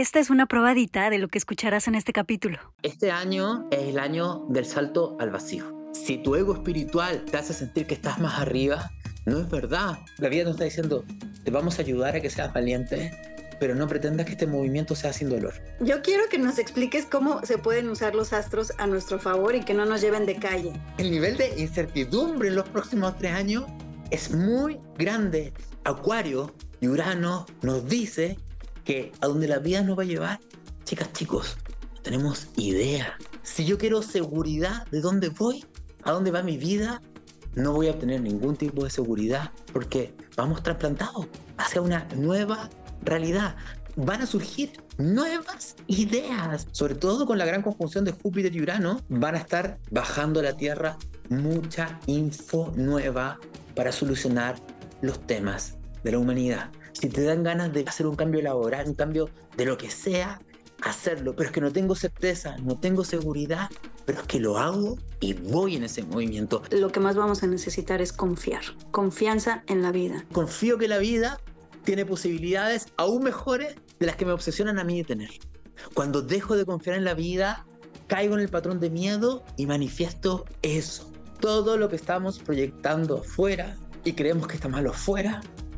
Esta es una probadita de lo que escucharás en este capítulo. Este año es el año del salto al vacío. Si tu ego espiritual te hace sentir que estás más arriba, no es verdad. La vida nos está diciendo, te vamos a ayudar a que seas valiente, pero no pretendas que este movimiento sea sin dolor. Yo quiero que nos expliques cómo se pueden usar los astros a nuestro favor y que no nos lleven de calle. El nivel de incertidumbre en los próximos tres años es muy grande. Acuario y Urano nos dice que a donde la vida nos va a llevar, chicas, chicos, tenemos idea. Si yo quiero seguridad de dónde voy, a dónde va mi vida, no voy a obtener ningún tipo de seguridad porque vamos trasplantados hacia una nueva realidad. Van a surgir nuevas ideas, sobre todo con la gran conjunción de Júpiter y Urano, van a estar bajando a la Tierra mucha info nueva para solucionar los temas de la humanidad. Si te dan ganas de hacer un cambio laboral, un cambio de lo que sea, hacerlo, pero es que no tengo certeza, no tengo seguridad, pero es que lo hago y voy en ese movimiento. Lo que más vamos a necesitar es confiar, confianza en la vida. Confío que la vida tiene posibilidades aún mejores de las que me obsesionan a mí de tener. Cuando dejo de confiar en la vida, caigo en el patrón de miedo y manifiesto eso. Todo lo que estamos proyectando afuera y creemos que está malo fuera,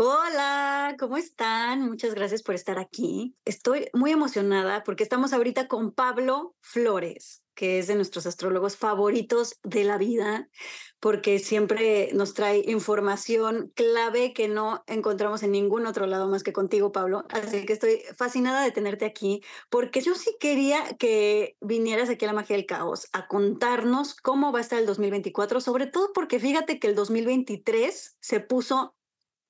Hola, ¿cómo están? Muchas gracias por estar aquí. Estoy muy emocionada porque estamos ahorita con Pablo Flores, que es de nuestros astrólogos favoritos de la vida, porque siempre nos trae información clave que no encontramos en ningún otro lado más que contigo, Pablo. Así que estoy fascinada de tenerte aquí, porque yo sí quería que vinieras aquí a la magia del caos a contarnos cómo va a estar el 2024, sobre todo porque fíjate que el 2023 se puso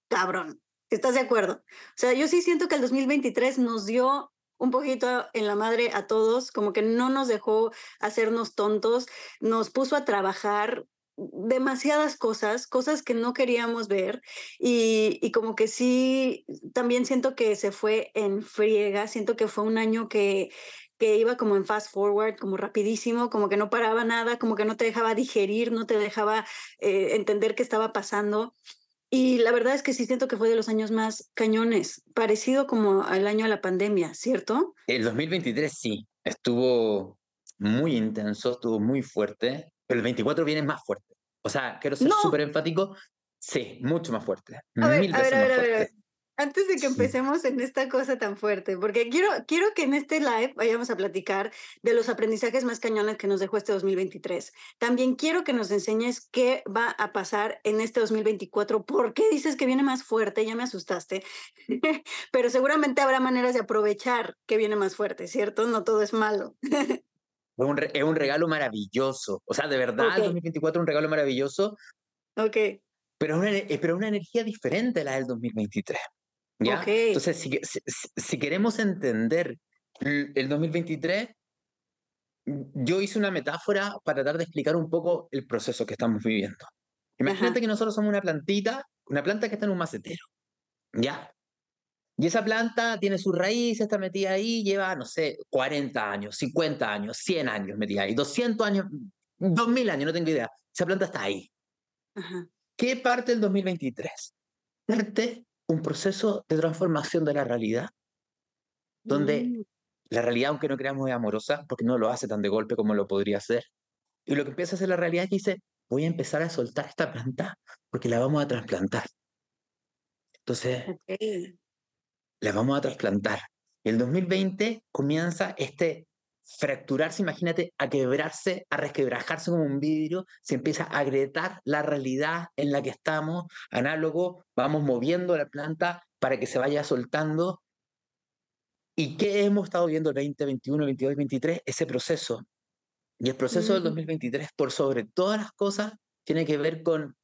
cabrón. ¿Estás de acuerdo? O sea, yo sí siento que el 2023 nos dio un poquito en la madre a todos, como que no nos dejó hacernos tontos, nos puso a trabajar demasiadas cosas, cosas que no queríamos ver y, y, como que sí, también siento que se fue en friega, siento que fue un año que, que iba como en fast forward, como rapidísimo, como que no paraba nada, como que no te dejaba digerir, no te dejaba eh, entender qué estaba pasando. Y la verdad es que sí siento que fue de los años más cañones, parecido como al año de la pandemia, ¿cierto? El 2023 sí, estuvo muy intenso, estuvo muy fuerte, pero el 24 viene más fuerte. O sea, quiero ser súper enfático, sí, mucho más fuerte. A ver, a ver, a ver, a ver, antes de que empecemos en esta cosa tan fuerte, porque quiero, quiero que en este live vayamos a platicar de los aprendizajes más cañones que nos dejó este 2023. También quiero que nos enseñes qué va a pasar en este 2024. ¿Por qué dices que viene más fuerte? Ya me asustaste. Pero seguramente habrá maneras de aprovechar que viene más fuerte, ¿cierto? No todo es malo. es, un regalo maravilloso. O sea, de verdad, el 2024 es un regalo maravilloso. Ok. Pero una, eh, pero una energía diferente a la del 2023. ¿Ya? Entonces, si, si, queremos entender el 2023, yo hice una metáfora para tratar de explicar un poco el proceso que estamos viviendo. Imagínate que nosotros somos una plantita, una planta que está en un macetero, ¿ya? Y esa planta tiene su raíz, está metida ahí, lleva, no sé, 40 años, 50 años, 100 años metida ahí, 200 años, 2000 años, no tengo idea. Esa planta está ahí. ¿Qué parte del 2023? Parte un proceso de transformación de la realidad, donde mm. la realidad, aunque no creamos, es amorosa, porque no lo hace tan de golpe como lo podría hacer. Y lo que empieza a hacer la realidad es que dice, voy a empezar a soltar esta planta porque la vamos a trasplantar. Entonces, la vamos a trasplantar. Y el 2020 comienza este fracturarse, imagínate, a quebrarse, a resquebrajarse como un vidrio, se empieza a agrietar la realidad en la que estamos, análogo, vamos moviendo la planta para que se vaya soltando. ¿Y qué hemos estado viendo el 2021, 2022 2023? Ese proceso. Y el proceso del 2023, por sobre todas las cosas, tiene que ver con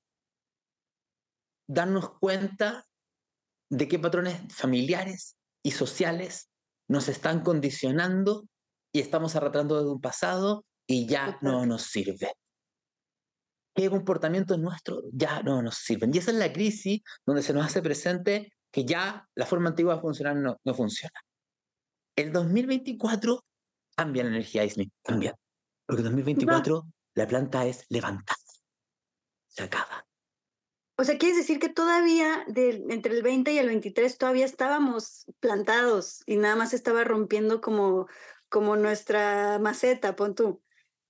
darnos cuenta de qué patrones familiares, y sociales nos están condicionando y estamos arrastrando de un pasado y ya no nos sirve. ¿Qué comportamientos nuestros ya no nos sirven? Y esa es la crisis donde se nos hace presente que ya la forma antigua de funcionar no, no funciona. El 2024 cambia la energía Disney, cambia. Porque en 2024 la planta es levantada, se acaba. O sea, ¿quieres decir que todavía de, entre el 20 y el 23 todavía estábamos plantados y nada más estaba rompiendo como, como nuestra maceta, pon tú?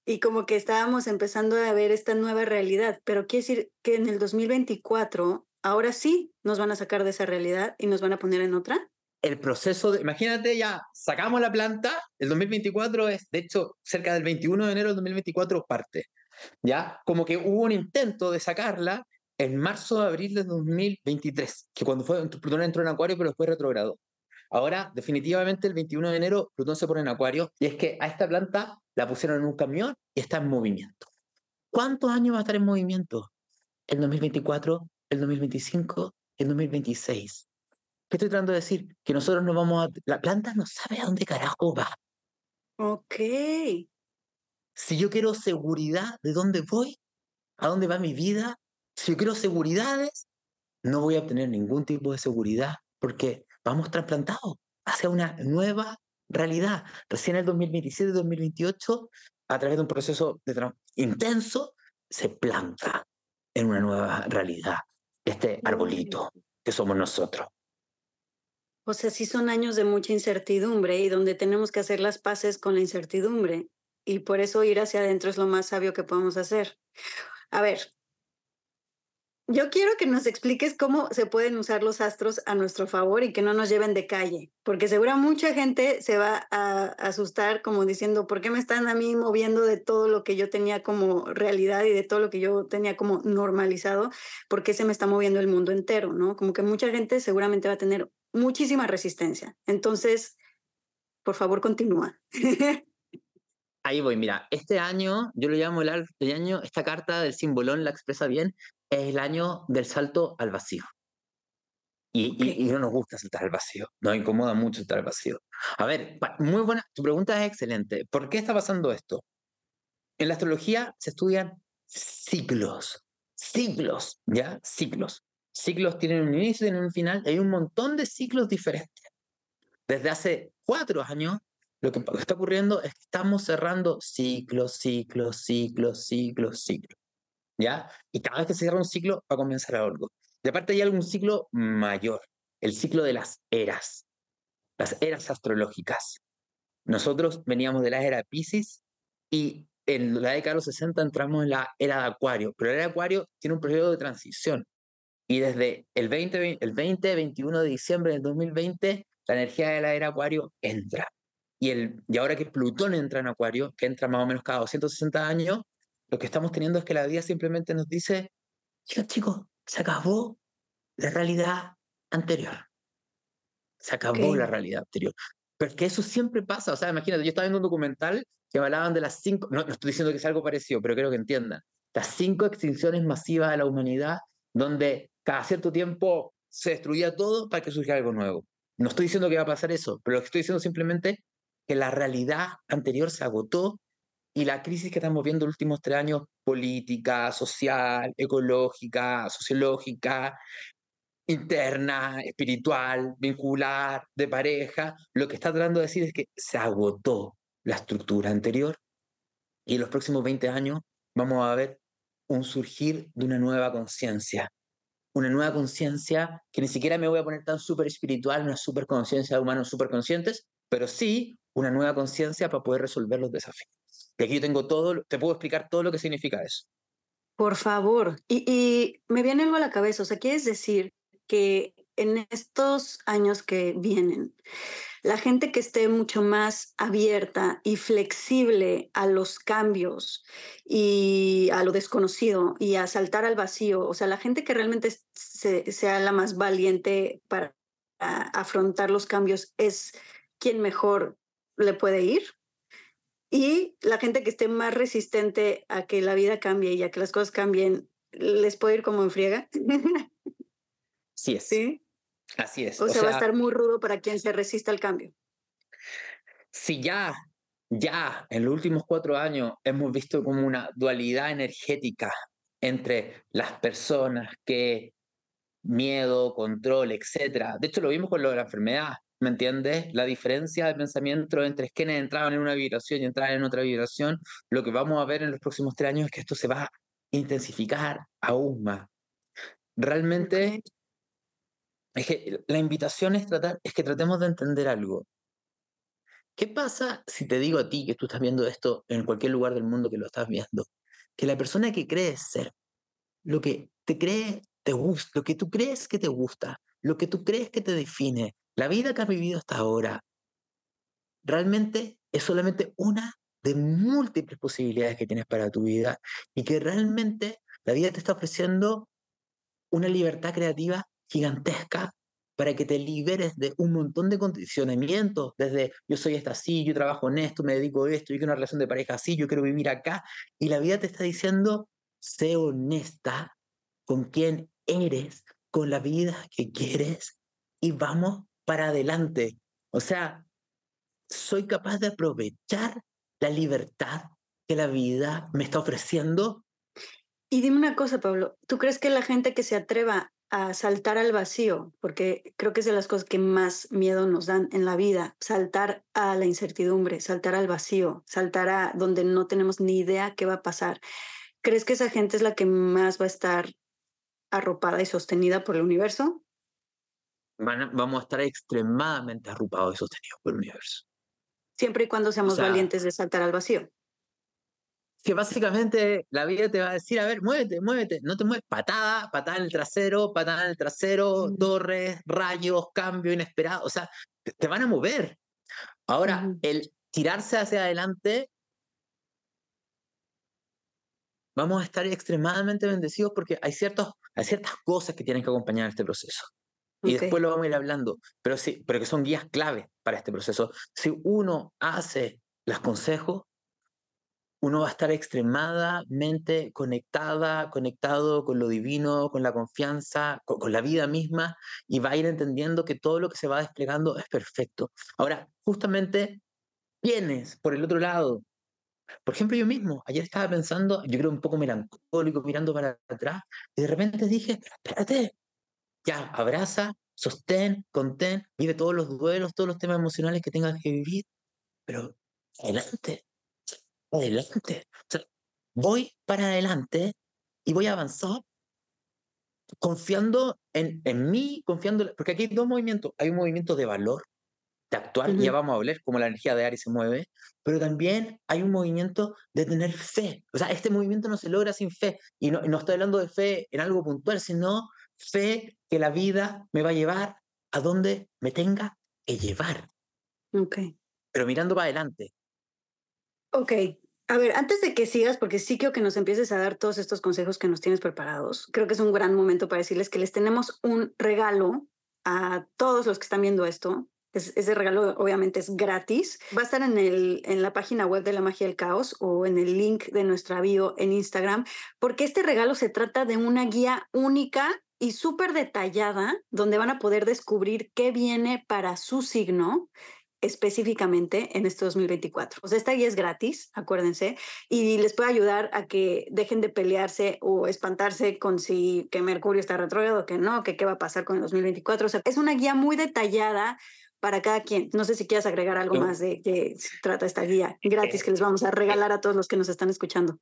Y como que estábamos empezando a ver esta nueva realidad, pero quiere decir que en el 2024, ahora sí nos van a sacar de esa realidad y nos van a poner en otra el proceso de, imagínate ya, sacamos la planta, el 2024 es, de hecho, cerca del 21 de enero del 2024 parte, ¿ya? Como que hubo un intento de sacarla en marzo de abril de 2023, que cuando fue, Plutón entró en Acuario, pero después retrogradó. Ahora, definitivamente, el 21 de enero, Plutón se pone en Acuario, y es que a esta planta la pusieron en un camión y está en movimiento. ¿Cuántos años va a estar en movimiento? El 2024, el 2025, el 2026. ¿Qué estoy tratando de decir? Que nosotros no vamos a... La planta no sabe a dónde carajo va. Ok. Si yo quiero seguridad de dónde voy, a dónde va mi vida, si yo quiero seguridades, no voy a obtener ningún tipo de seguridad porque vamos trasplantados hacia una nueva realidad. Recién en el 2027-2028, a través de un proceso de intenso, se planta en una nueva realidad este arbolito que somos nosotros. O sea, sí son años de mucha incertidumbre y donde tenemos que hacer las paces con la incertidumbre. Y por eso ir hacia adentro es lo más sabio que podemos hacer. A ver, yo quiero que nos expliques cómo se pueden usar los astros a nuestro favor y que no nos lleven de calle, porque seguro mucha gente se va a asustar como diciendo, ¿por qué me están a mí moviendo de todo lo que yo tenía como realidad y de todo lo que yo tenía como normalizado? ¿Por qué se me está moviendo el mundo entero? ¿no? Como que mucha gente seguramente va a tener muchísima resistencia. Entonces, por favor, continúa. Ahí voy, mira, este año, yo lo llamo el, año, esta carta del simbolón la expresa bien, es el año del salto al vacío. Y, y, no nos gusta saltar al vacío, nos incomoda mucho saltar al vacío. A ver, muy buena, tu pregunta es excelente. ¿Por qué está pasando esto? En la astrología se estudian ciclos, ciclos, ¿ya? Ciclos. Ciclos tienen un inicio, tienen un final, hay un montón de ciclos diferentes. Desde hace cuatro años lo que está ocurriendo es que estamos cerrando ciclos, ciclos, ciclos, ciclos, ciclos. ¿Ya? Y cada vez que se cierra un ciclo va a comenzar algo. De aparte hay algún ciclo mayor, el ciclo de las eras, las eras astrológicas. Nosotros veníamos de la era Pisces y en la década de los 60 entramos en la era de Acuario, pero la era de Acuario tiene un periodo de transición. Y desde el 20, el 20 21 de diciembre del 2020, la energía de la era Acuario entra. Y, el, y ahora que Plutón entra en Acuario, que entra más o menos cada 260 años, lo que estamos teniendo es que la vida simplemente nos dice, chicos, chicos, se acabó la realidad anterior. Se acabó la realidad anterior. Pero es que eso siempre pasa. O sea, imagínate, yo estaba viendo un documental que hablaban de las cinco, no, no estoy diciendo que sea algo parecido, pero creo que entiendan, las cinco extinciones masivas de la humanidad, donde cada cierto tiempo se destruía todo para que surgiera algo nuevo. No estoy diciendo que va a pasar eso, pero lo que estoy diciendo simplemente que la realidad anterior se agotó y la crisis que estamos viendo en los últimos tres años, política, social, ecológica, sociológica, interna, espiritual, vincular, de pareja, lo que está tratando de decir es que se agotó la estructura anterior y en los próximos 20 años vamos a ver un surgir de una nueva conciencia, una nueva conciencia que ni siquiera me voy a poner tan súper espiritual, una súper conciencia de humanos súper conscientes, pero sí una nueva conciencia para poder resolver los desafíos. Aquí yo tengo todo, te puedo explicar todo lo que significa eso. Por favor, y, y me viene algo a la cabeza, o sea, ¿quieres decir que en estos años que vienen, la gente que esté mucho más abierta y flexible a los cambios y a lo desconocido y a saltar al vacío, o sea, la gente que realmente sea la más valiente para afrontar los cambios es quien mejor le puede ir. Y la gente que esté más resistente a que la vida cambie y a que las cosas cambien, les puede ir como en friega. Sí es. Sí. Así es. O, sea, va a estar muy rudo para quien se resista al cambio. Si ya, ya en los últimos cuatro años hemos visto como una dualidad energética entre las personas que miedo, control, etcétera. De hecho, lo vimos con lo de la enfermedad. ¿Me entiendes? La diferencia de pensamiento entre quienes entraban en una vibración y entraban en otra vibración, lo que vamos a ver en los próximos tres años es que esto se va a intensificar aún más. Realmente, es que la invitación es, tratar, es que tratemos de entender algo. ¿Qué pasa si te digo a ti que tú estás viendo esto en cualquier lugar del mundo que lo estás viendo? Que la persona que crees ser, lo que te cree, te gusta, lo que tú crees que te gusta, lo que tú crees que te define, la vida que has vivido hasta ahora, realmente es solamente una de múltiples posibilidades que tienes para tu vida y que realmente la vida te está ofreciendo una libertad creativa gigantesca para que te liberes de un montón de condicionamientos, desde yo soy esta así, yo trabajo en esto, me dedico a esto, yo quiero una relación de pareja así, yo quiero vivir acá, y la vida te está diciendo, sé honesta con quién eres, con la vida que quieres, y vamos para adelante. O sea, soy capaz de aprovechar la libertad que la vida me está ofreciendo. Y dime una cosa, Pablo, ¿tú crees que la gente que se atreva a saltar al vacío, porque creo que es de las cosas que más miedo nos dan en la vida, saltar a la incertidumbre, saltar al vacío, saltar a donde no tenemos ni idea qué va a pasar. ¿Crees que esa gente es la que más va a estar arropada y sostenida por el universo? Vamos a estar extremadamente arropados y sostenidos por el universo. Siempre y cuando seamos valientes de saltar al vacío. Que básicamente la vida te va a decir, a ver, muévete, muévete, no te mueves, patada, patada en el trasero, patada en el trasero, torres, rayos, cambio inesperado, o sea, te, van a mover. Ahora, el tirarse hacia adelante, vamos a estar extremadamente bendecidos porque hay, ciertos, hay ciertas cosas que tienen que acompañar este proceso. Y después lo vamos a ir hablando, pero sí, pero que son guías clave para este proceso. Si uno hace los consejos, uno va a estar extremadamente conectada, conectado con lo divino, con la confianza, con, la vida misma, y va a ir entendiendo que todo lo que se va desplegando es perfecto. Ahora, justamente, tienes por el otro lado. Por ejemplo, yo mismo, ayer estaba pensando, yo creo un poco melancólico, mirando para atrás, y de repente dije, espérate, ya, abraza, sostén, contén, vive todos los duelos, todos los temas emocionales que tengas que vivir, pero adelante, adelante. voy para adelante y voy a avanzar confiando en, en mí, confiando, porque aquí hay dos movimientos, hay un movimiento de valor, de actuar, ya vamos a ver cómo la energía de Aries se mueve, pero también hay un movimiento de tener fe. O sea, este movimiento no se logra sin fe, y no, no estoy hablando de fe en algo puntual, sino fe que la vida me va a llevar a donde me tenga que llevar. Ok. Pero mirando para adelante. Ok. A ver, antes de que sigas, porque sí quiero que nos empieces a dar todos estos consejos que nos tienes preparados, creo que es un gran momento para decirles que les tenemos un regalo a todos los que están viendo esto. ese regalo obviamente es gratis. Va a estar en, el, en la página web de la magia del caos o en el link de nuestra bio en Instagram, porque este regalo se trata de una guía única y súper detallada, donde van a poder descubrir qué viene para su signo específicamente en este 2024. O sea, esta guía es gratis, acuérdense, y les puede ayudar a que dejen de pelearse o espantarse con si que Mercurio está retrógrado o que no, que qué va a pasar con el 2024. O sea, es una guía muy detallada para cada quien. No sé si quieras agregar algo más de qué se trata esta guía gratis que les vamos a regalar a todos los que nos están escuchando.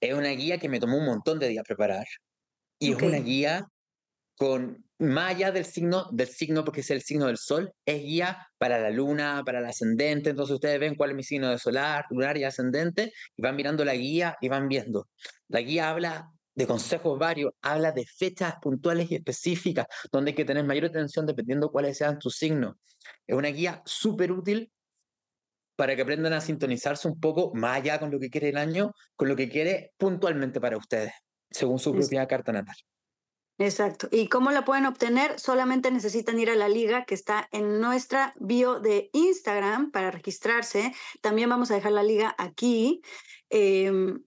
Es una guía que me tomó un montón de días preparar. Y es una guía con, más allá del signo, del signo, porque es el signo del sol, es guía para la luna, para el ascendente. Entonces ustedes ven cuál es mi signo de solar, lunar y ascendente, y van mirando la guía y van viendo. La guía habla de consejos varios, habla de fechas puntuales y específicas, donde hay que tener mayor atención dependiendo cuáles sean tus signos. Es una guía súper útil para que aprendan a sintonizarse un poco más allá con lo que quiere el año, con lo que quiere puntualmente para ustedes según su propia carta natal. Exacto. ¿Y cómo la pueden obtener? Solamente necesitan ir a la liga que está en nuestra bio de Instagram para registrarse. También vamos a dejar la liga aquí. Em,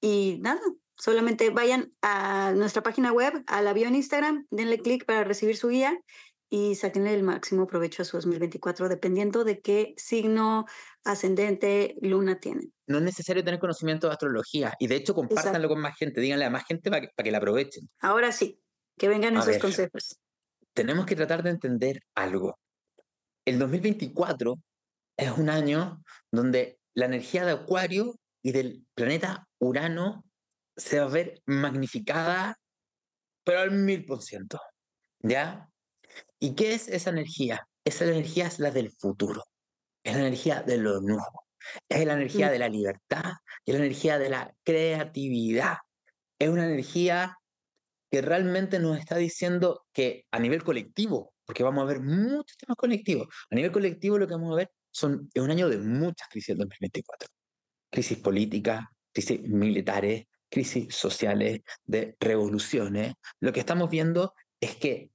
y nada, Solamente vayan a nuestra página web, a la bio en Instagram, denle clic para recibir su guía y saquenle el máximo provecho a su 2024, dependiendo de qué signo ascendente luna tienen. No es necesario tener conocimiento de astrología y de hecho compártanlo con más gente, díganle a más gente para que, para que la aprovechen. Ahora sí, que vengan esos consejos. Tenemos que tratar de entender algo. El 2024 es un año donde la energía de Acuario y del planeta Urano se va a ver magnificada, pero al mil por ciento. ¿Ya? ¿Y qué es esa energía? Esa energía es la del futuro, es la energía de lo nuevo, es la energía mm. de la libertad, es la energía de la creatividad, es una energía que realmente nos está diciendo que a nivel colectivo, porque vamos a ver muchos temas colectivos, a nivel colectivo lo que vamos a ver son, es un año de muchas crisis en 2024. Crisis políticas, crisis militares, crisis sociales, de revoluciones. Lo que estamos viendo es que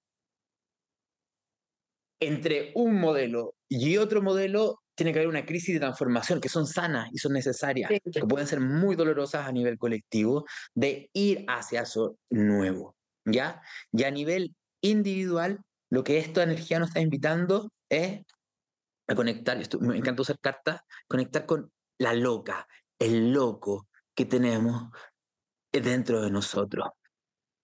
entre un modelo y otro modelo tiene que haber una crisis de transformación que son sanas y son necesarias, que pueden ser muy dolorosas a nivel colectivo, de ir hacia eso nuevo, ¿ya? Y a nivel individual, lo que esta energía nos está invitando es a conectar, me encanta usar cartas, conectar con la loca, el loco que tenemos dentro de nosotros.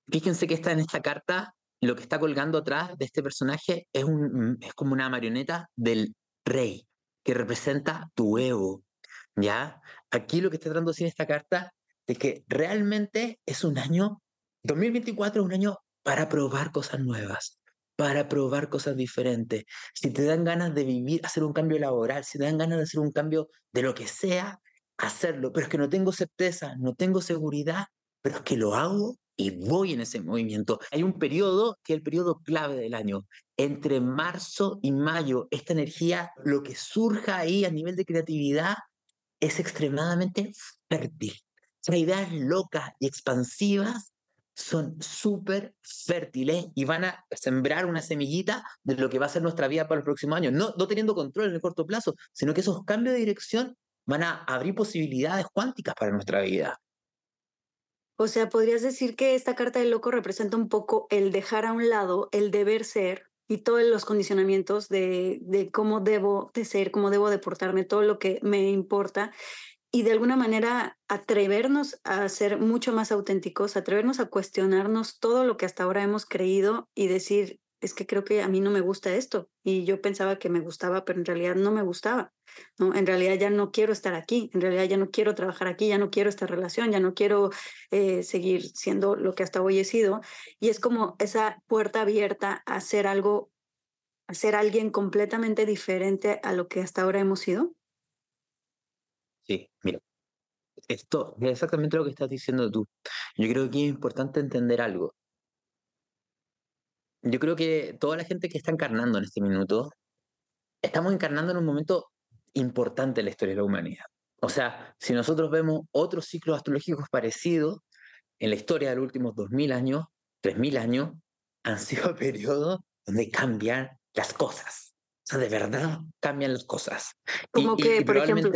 Fíjense que está en esta carta, lo que está colgando atrás de este personaje es, un, es como una marioneta del rey, que representa tu ego, ¿ya? Aquí lo que está tratando de decir esta carta es que realmente es un año, 2024 es un año para probar cosas nuevas, para probar cosas diferentes. Si te dan ganas de vivir, hacer un cambio laboral, si te dan ganas de hacer un cambio de lo que sea, hacerlo. Pero es que no tengo certeza, no tengo seguridad, pero es que lo hago y voy en ese movimiento. Hay un periodo que es el periodo clave del año. Entre marzo y mayo, esta energía, lo que surja ahí a nivel de creatividad, es extremadamente fértil. O ideas locas y expansivas son súper fértiles y van a sembrar una semillita de lo que va a ser nuestra vida para los próximos años. No, no teniendo control en el corto plazo, sino que esos cambios de dirección van a abrir posibilidades cuánticas para nuestra vida. O sea, podrías decir que esta carta del loco representa un poco el dejar a un lado el deber ser y todos los condicionamientos de, de cómo debo de ser, cómo debo de portarme, todo lo que me importa y de alguna manera atrevernos a ser mucho más auténticos, atrevernos a cuestionarnos todo lo que hasta ahora hemos creído y decir, es que creo que a mí no me gusta esto y yo pensaba que me gustaba, pero en realidad no me gustaba. ¿no? En realidad ya no quiero estar aquí, en realidad ya no quiero trabajar aquí, ya no quiero esta relación, ya no quiero eh, seguir siendo lo que hasta hoy he sido. Y es como esa puerta abierta a hacer algo, a ser alguien completamente diferente a lo que hasta ahora hemos sido. Sí, mira, esto es exactamente lo que estás diciendo tú. Yo creo que es importante entender algo. Yo creo que toda la gente que está encarnando en este minuto, estamos encarnando en un momento importante en la historia de la humanidad. O sea, si nosotros vemos otros ciclos astrológicos parecidos en la historia de los últimos 2.000 años, 3.000 años, han sido periodos donde cambian las cosas. O sea, de verdad cambian las cosas. Como que, por ejemplo...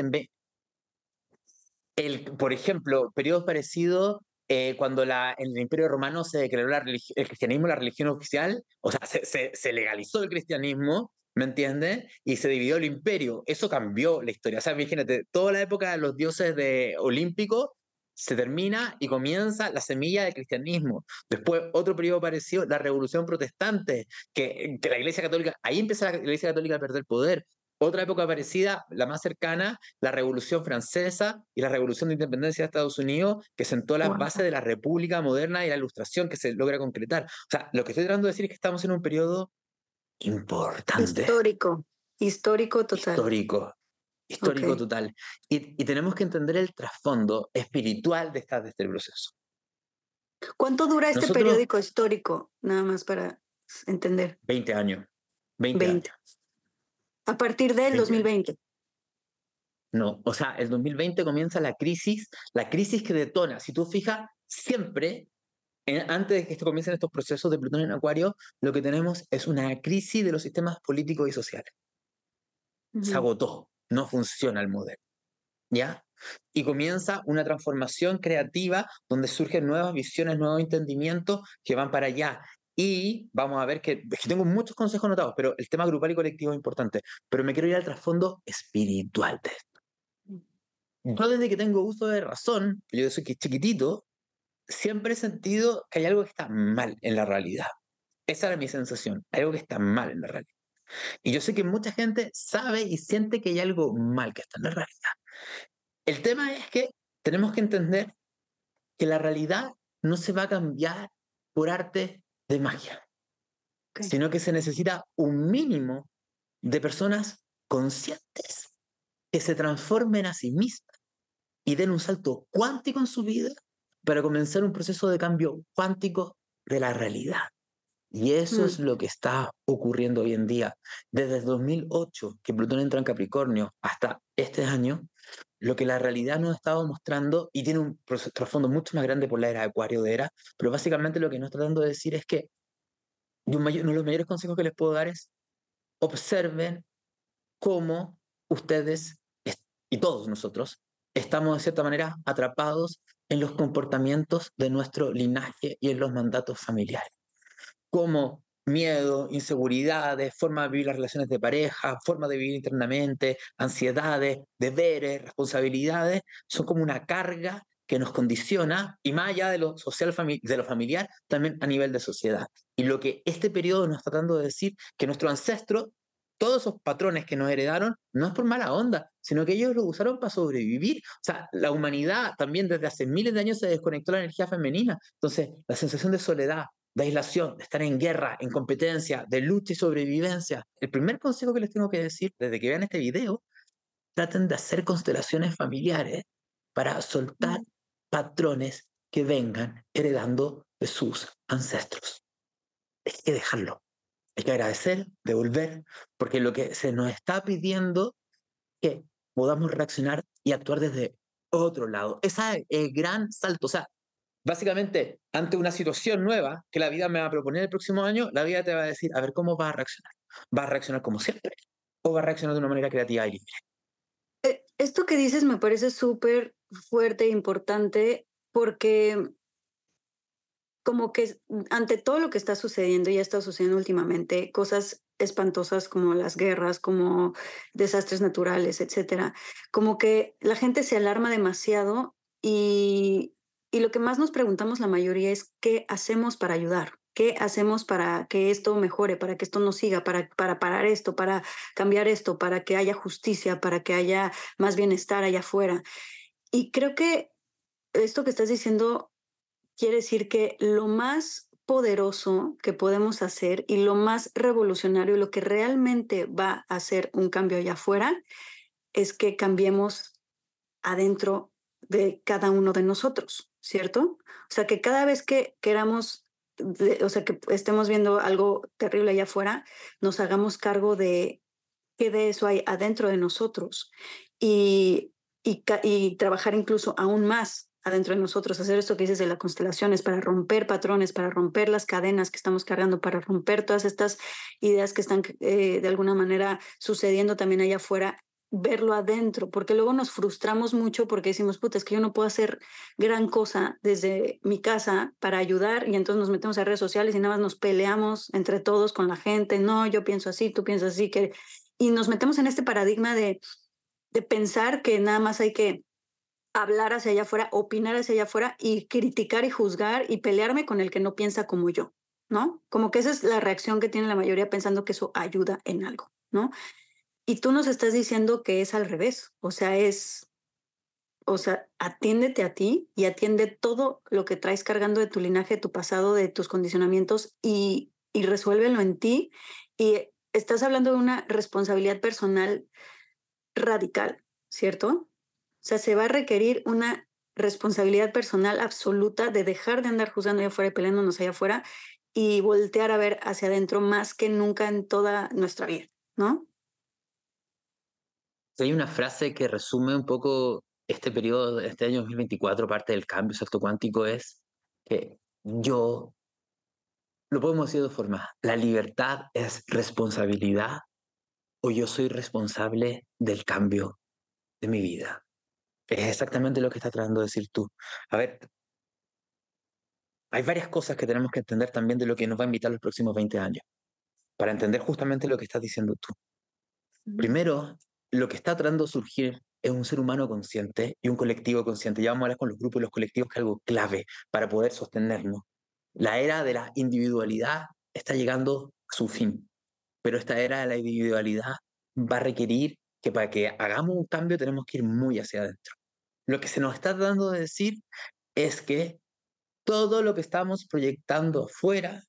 El, por ejemplo, periodos parecidos eh, cuando en el Imperio Romano se declaró el cristianismo la religión oficial, o sea, se, legalizó el cristianismo, ¿me entiendes? Y se dividió el imperio. Eso cambió la historia. O sea, imagínate, toda la época de los dioses de olímpicos se termina y comienza la semilla del cristianismo. Después, otro periodo parecido, la revolución protestante, que, que la Iglesia Católica, ahí empieza la Iglesia Católica a perder poder. Otra época parecida, la más cercana, la Revolución Francesa y la Revolución de Independencia de Estados Unidos, que sentó las bases de la República moderna y la Ilustración que se logra concretar. O sea, lo que estoy tratando de decir es que estamos en un periodo importante. Histórico, histórico total. Histórico, histórico total. Y, tenemos que entender el trasfondo espiritual de, esta, de este proceso. ¿Cuánto dura este periódico histórico? Nada más para entender. 20 años. 20, años. A partir del 2020. No, o sea, el 2020 comienza la crisis, la crisis que detona. Si tú fijas, siempre, antes de que esto comiencen estos procesos de Plutón en Acuario, lo que tenemos es una crisis de los sistemas políticos y sociales. Se agotó, no funciona el modelo. ¿Ya? y comienza una transformación creativa donde surgen nuevas visiones, nuevos entendimientos que van para allá. Y vamos a ver que, que tengo muchos consejos anotados, pero el tema grupal y colectivo es importante. Pero me quiero ir al trasfondo espiritual de esto. Yo desde que tengo uso de razón, yo soy chiquitito, siempre he sentido que hay algo que está mal en la realidad. Esa era mi sensación, hay algo que está mal en la realidad. Y yo sé que mucha gente sabe y siente que hay algo mal que está en la realidad. El tema es que tenemos que entender que la realidad no se va a cambiar por arte de magia, sino que se necesita un mínimo de personas conscientes que se transformen a sí mismas y den un salto cuántico en su vida para comenzar un proceso de cambio cuántico de la realidad. Y eso es mm. lo que está ocurriendo hoy en día. Desde el 2008, que Plutón entra en Capricornio, hasta este año, lo que la realidad nos ha estado mostrando, y tiene un trasfondo mucho más grande por la era de Acuario de era, pero básicamente lo que nos está tratando de decir es que uno de los mayores consejos que les puedo dar es observen cómo ustedes y todos nosotros estamos de cierta manera atrapados en los comportamientos de nuestro linaje y en los mandatos familiares, como miedo, inseguridades, forma de vivir las relaciones de pareja, forma de vivir internamente, ansiedades, deberes, responsabilidades, son como una carga que nos condiciona y más allá de lo social de lo familiar, también a nivel de sociedad. Y lo que este periodo nos está tratando de decir que nuestros ancestros todos esos patrones que nos heredaron no es por mala onda, sino que ellos lo usaron para sobrevivir. O sea, la humanidad también desde hace miles de años se desconectó de la energía femenina. Entonces, la sensación de soledad, de aislación, de estar en guerra, en competencia, de lucha y sobrevivencia. El primer consejo que les tengo que decir desde que vean este video, traten de hacer constelaciones familiares para soltar patrones que vengan heredando de sus ancestros. Hay que dejarlo. Hay que agradecer, devolver, porque lo que se nos está pidiendo es que podamos reaccionar y actuar desde otro lado. Ese es el gran salto. O sea, básicamente, ante una situación nueva que la vida me va a proponer el próximo año, la vida te va a decir, a ver, ¿cómo vas a reaccionar? ¿Vas a reaccionar como siempre? ¿O vas a reaccionar de una manera creativa y libre? Eh, esto que dices me parece súper fuerte e importante porque como que ante todo lo que está sucediendo y ha estado sucediendo últimamente, cosas espantosas como las guerras, como desastres naturales, etcétera, como que la gente se alarma demasiado y, y lo que más nos preguntamos la mayoría es qué hacemos para ayudar, qué hacemos para que esto mejore, para que esto no siga, para, para parar esto, para cambiar esto, para que haya justicia, para que haya más bienestar allá afuera. Y creo que esto que estás diciendo quiere decir que lo más poderoso que podemos hacer y lo más revolucionario, lo que realmente va a hacer un cambio allá afuera, es que cambiemos adentro de cada uno de nosotros, ¿cierto? O sea, que cada vez que queramos, o sea, que estemos viendo algo terrible allá afuera, nos hagamos cargo de qué de eso hay adentro de nosotros y, y, y trabajar incluso aún más adentro de nosotros, hacer esto que dices de las constelaciones, para romper patrones, para romper las cadenas que estamos cargando, para romper todas estas ideas que están eh, de alguna manera sucediendo también allá afuera, verlo adentro, porque luego nos frustramos mucho porque decimos, puta, es que yo no puedo hacer gran cosa desde mi casa para ayudar y entonces nos metemos a redes sociales y nada más nos peleamos entre todos con la gente, no, yo pienso así, tú piensas así, que... y nos metemos en este paradigma de, de pensar que nada más hay que hablar hacia allá afuera, opinar hacia allá afuera y criticar y juzgar y pelearme con el que no piensa como yo, ¿no? Como que esa es la reacción que tiene la mayoría pensando que eso ayuda en algo, ¿no? Y tú nos estás diciendo que es al revés, o sea, es, o sea, atiéndete a ti y atiende todo lo que traes cargando de tu linaje, de tu pasado, de tus condicionamientos y, y resuélvelo en ti. Y estás hablando de una responsabilidad personal radical, ¿cierto? O sea, se va a requerir una responsabilidad personal absoluta de dejar de andar juzgando allá afuera y peleándonos allá afuera y voltear a ver hacia adentro más que nunca en toda nuestra vida, ¿no? Hay una frase que resume un poco este periodo, este año 2024, parte del cambio salto cuántico, es que yo, lo podemos decir de dos formas, la libertad es responsabilidad o yo soy responsable del cambio de mi vida. Es exactamente lo que estás tratando de decir tú. A ver, hay varias cosas que tenemos que entender también de lo que nos va a invitar los próximos 20 años, para entender justamente lo que estás diciendo tú. Primero, lo que está tratando de surgir es un ser humano consciente y un colectivo consciente. Ya vamos a hablar con los grupos y los colectivos, que es algo clave para poder sostenernos. La era de la individualidad está llegando a su fin, pero esta era de la individualidad va a requerir que para que hagamos un cambio tenemos que ir muy hacia adentro. Lo que se nos está dando de decir es que todo lo que estamos proyectando afuera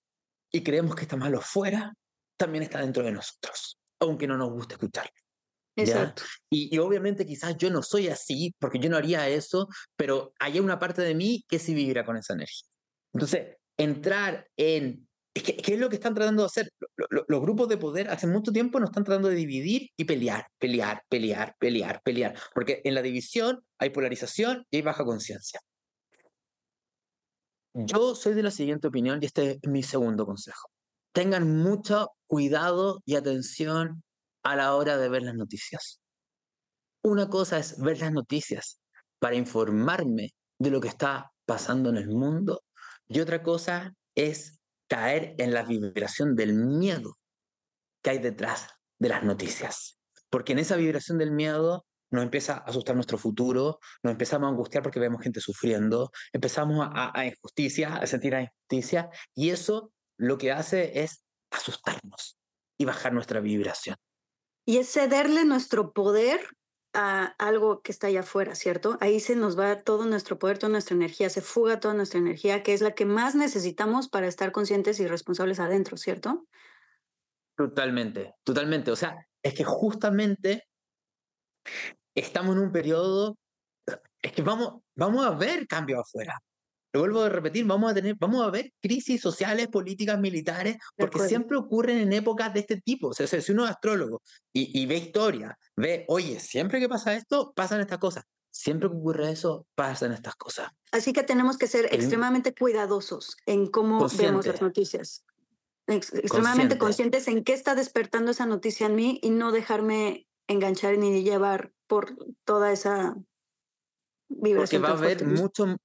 y creemos que está malo fuera, también está dentro de nosotros, aunque no nos guste escucharlo. Exacto. Y, obviamente quizás yo no soy así, porque yo no haría eso, pero hay una parte de mí que sí vibra con esa energía. Entonces, entrar en... ¿Qué, es lo que están tratando de hacer? los grupos de poder hace mucho tiempo nos están tratando de dividir y pelear, pelear, pelear, pelear, pelear, porque en la división hay polarización y hay baja conciencia. Yo soy de la siguiente opinión y este es mi segundo consejo. Tengan mucho cuidado y atención a la hora de ver las noticias. Una cosa es ver las noticias para informarme de lo que está pasando en el mundo y otra cosa es caer en la vibración del miedo que hay detrás de las noticias. Porque en esa vibración del miedo nos empieza a asustar nuestro futuro, nos empezamos a angustiar porque vemos gente sufriendo, empezamos a, a injusticia, a sentir a injusticia, y eso lo que hace es asustarnos y bajar nuestra vibración. Y es cederle nuestro poder a algo que está allá afuera, ¿cierto? Ahí se nos va todo nuestro poder, toda nuestra energía, se fuga toda nuestra energía, que es la que más necesitamos para estar conscientes y responsables adentro, ¿cierto? Totalmente, totalmente. O sea, es que justamente estamos en un periodo, es que vamos, vamos a ver cambios afuera. Lo vuelvo a repetir, vamos a tener, vamos a ver crisis sociales, políticas, militares, porque siempre ocurren en épocas de este tipo. O sea, si uno es astrólogo y, ve historia, ve, oye, siempre que pasa esto, pasan estas cosas. Siempre que ocurre eso, pasan estas cosas. Así que tenemos que ser extremadamente cuidadosos en cómo vemos las noticias. extremadamente conscientes en qué está despertando esa noticia en mí y no dejarme enganchar ni llevar por toda esa. Porque va a haber mucho,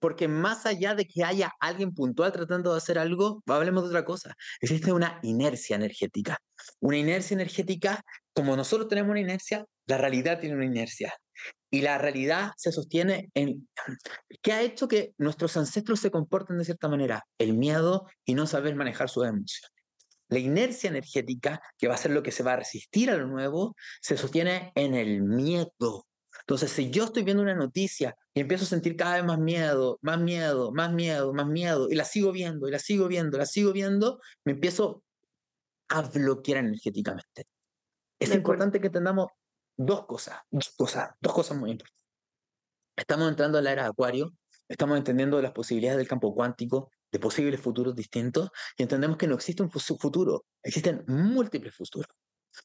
porque más allá de que haya alguien puntual tratando de hacer algo, hablemos de otra cosa. Existe una inercia energética. Una inercia energética, como nosotros tenemos una inercia, la realidad tiene una inercia. Y la realidad se sostiene en... ¿Qué ha hecho que nuestros ancestros se comporten de cierta manera? El miedo y no saber manejar sus emociones. La inercia energética, que va a ser lo que se va a resistir a lo nuevo, se sostiene en el miedo. Entonces, si yo estoy viendo una noticia y empiezo a sentir cada vez más miedo, más miedo, más miedo, más miedo, y la sigo viendo, y la sigo viendo, la sigo viendo, me empiezo a bloquear energéticamente. Es importante que entendamos dos cosas, dos cosas, dos cosas muy importantes. Estamos entrando en la era de Acuario, estamos entendiendo las posibilidades del campo cuántico, de posibles futuros distintos y entendemos que no existe un futuro, existen múltiples futuros.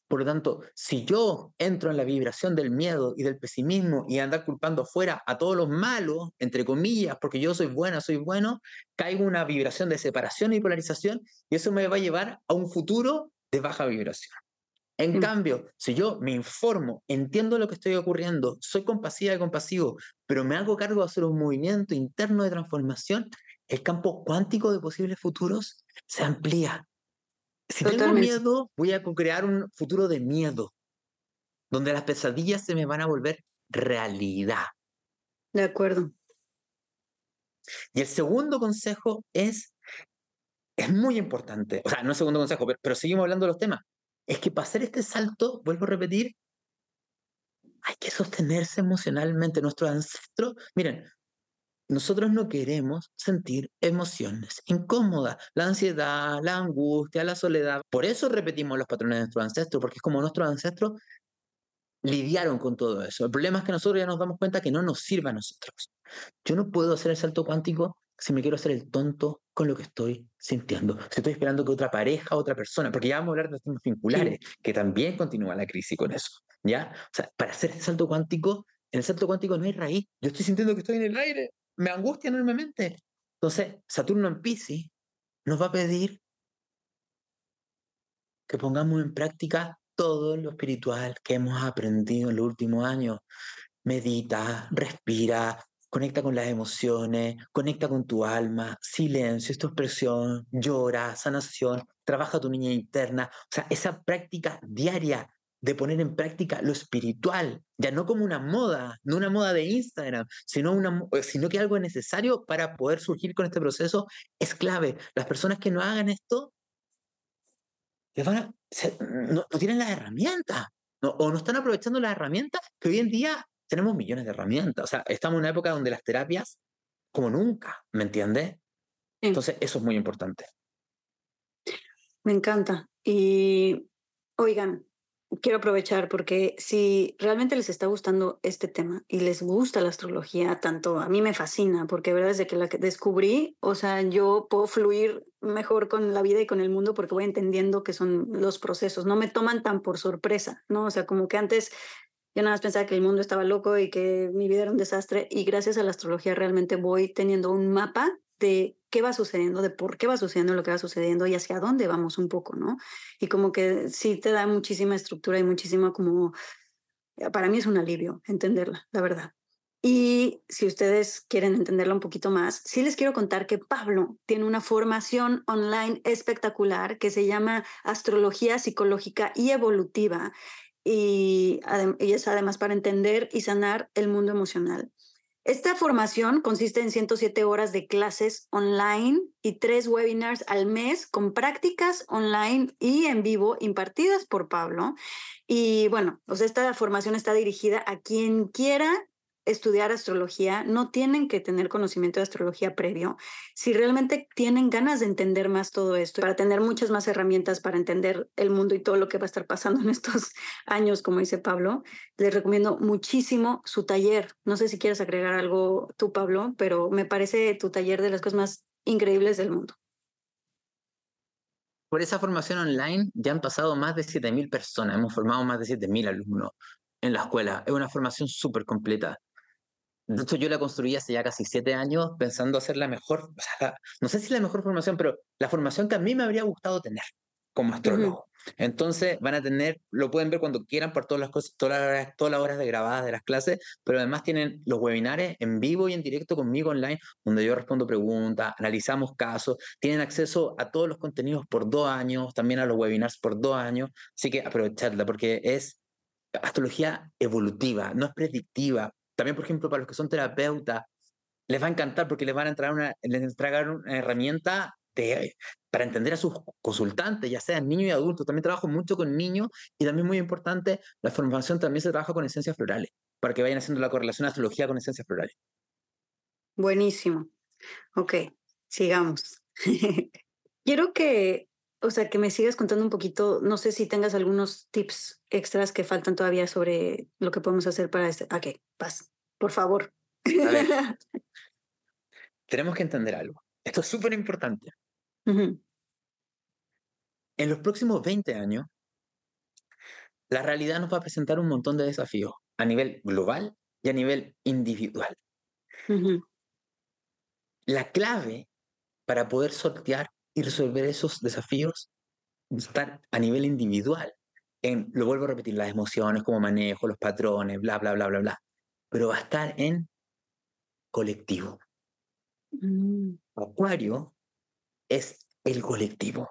Por lo tanto, si yo entro en la vibración del miedo y del pesimismo y andar culpando afuera a todos los malos, entre comillas, porque yo soy buena, soy bueno, caigo en una vibración de separación y polarización y eso me va a llevar a un futuro de baja vibración. En mm. cambio, si yo me informo, entiendo lo que estoy ocurriendo, soy compasiva y compasivo, pero me hago cargo de hacer un movimiento interno de transformación, el campo cuántico de posibles futuros se amplía. Si tengo miedo, voy a crear un futuro de miedo, donde las pesadillas se me van a volver realidad. De acuerdo. Y el segundo consejo es, es muy importante, o sea, no es segundo consejo, pero, pero seguimos hablando de los temas, es que para hacer este salto, vuelvo a repetir, hay que sostenerse emocionalmente. Nuestros ancestros, miren, nosotros no queremos sentir emociones incómodas, la ansiedad, la angustia, la soledad. Por eso repetimos los patrones de nuestros ancestros, porque es como nuestros ancestros lidiaron con todo eso. El problema es que nosotros ya nos damos cuenta que no nos sirve a nosotros. Yo no puedo hacer el salto cuántico si me quiero hacer el tonto con lo que estoy sintiendo. Si estoy esperando que otra pareja, otra persona, porque ya vamos a hablar de los temas vinculares, que también continúa la crisis con eso. ¿Ya? O sea, para hacer el salto cuántico, en el salto cuántico no hay raíz. Yo estoy sintiendo que estoy en el aire me angustia enormemente. Entonces, Saturno en Pisces nos va a pedir que pongamos en práctica todo lo espiritual que hemos aprendido en los últimos años. medita, respira, conecta con las emociones, conecta con tu alma, silencio, es tu expresión, llora, sanación, trabaja tu niña interna. O sea, esa práctica diaria de poner en práctica lo espiritual, ya no como una moda, no una moda de Instagram, sino, una, sino que algo necesario para poder surgir con este proceso es clave. Las personas que no hagan esto van no, tienen las herramientas o no están aprovechando las herramientas que hoy en día tenemos millones de herramientas. O sea, estamos en una época donde las terapias, como nunca, ¿me entiendes? Entonces, eso es muy importante. Me encanta. Y oigan, quiero aprovechar porque si realmente les está gustando este tema y les gusta la astrología, tanto a mí me fascina, porque verdad desde que la descubrí, o sea, yo puedo fluir mejor con la vida y con el mundo porque voy entendiendo que son los procesos, no me toman tan por sorpresa, ¿no? O sea, como que antes yo nada más pensaba que el mundo estaba loco y que mi vida era un desastre y gracias a la astrología realmente voy teniendo un mapa de qué va sucediendo, de por qué va sucediendo lo que va sucediendo y hacia dónde vamos un poco, ¿no? Y como que sí te da muchísima estructura y muchísima como, eh, para mí es un alivio entenderla, la verdad. Y si ustedes quieren entenderla un poquito más, sí les quiero contar que Pablo tiene una formación online espectacular que se llama Astrología Psicológica y Evolutiva y, y es además para entender y sanar el mundo emocional. Esta formación consiste en 107 horas de clases online y tres webinars al mes con prácticas online y en vivo impartidas por Pablo. Y bueno, pues esta formación está dirigida a quien quiera estudiar astrología, no tienen que tener conocimiento de astrología previo. Si realmente tienen ganas de entender más todo esto, para tener muchas más herramientas para entender el mundo y todo lo que va a estar pasando en estos años, como dice Pablo, les recomiendo muchísimo su taller. No sé si quieres agregar algo tú, Pablo, pero me parece tu taller de las cosas más increíbles del mundo. Por esa formación online ya han pasado más de 7.000 personas, hemos formado más de 7.000 alumnos en la escuela. Es una formación súper completa. De hecho, yo la construí hace ya casi siete años pensando hacer la mejor, o sea, no sé si la mejor formación, pero la formación que a mí me habría gustado tener como astrólogo. Entonces van a tener, lo pueden ver cuando quieran por todas las cosas, todas las, horas, todas las horas de grabadas de las clases, pero además tienen los webinares en vivo y en directo conmigo online, donde yo respondo preguntas, analizamos casos, tienen acceso a todos los contenidos por dos años, también a los webinars por dos años, así que aprovecharla porque es astrología evolutiva, no es predictiva, también, por ejemplo, para los que son terapeutas, les va a encantar porque les van a entrar una, les entregar una herramienta de, para entender a sus consultantes, ya sean niños y adultos. También trabajo mucho con niños y también muy importante, la formación también se trabaja con esencias florales, para que vayan haciendo la correlación de astrología con esencias florales. Buenísimo. Ok, sigamos. Quiero que o sea, que me sigas contando un poquito, no sé si tengas algunos tips extras que faltan todavía sobre lo que podemos hacer para este. Ok, paz, por favor. Tenemos que entender algo. Esto es súper importante. En los próximos 20 años, la realidad nos va a presentar un montón de desafíos a nivel global y a nivel individual. La clave para poder sortear y resolver esos desafíos están a nivel individual. En, lo vuelvo a repetir, las emociones, cómo manejo, los patrones, bla, bla, bla, bla, bla. Pero va a estar en colectivo. Mm. Acuario es el colectivo.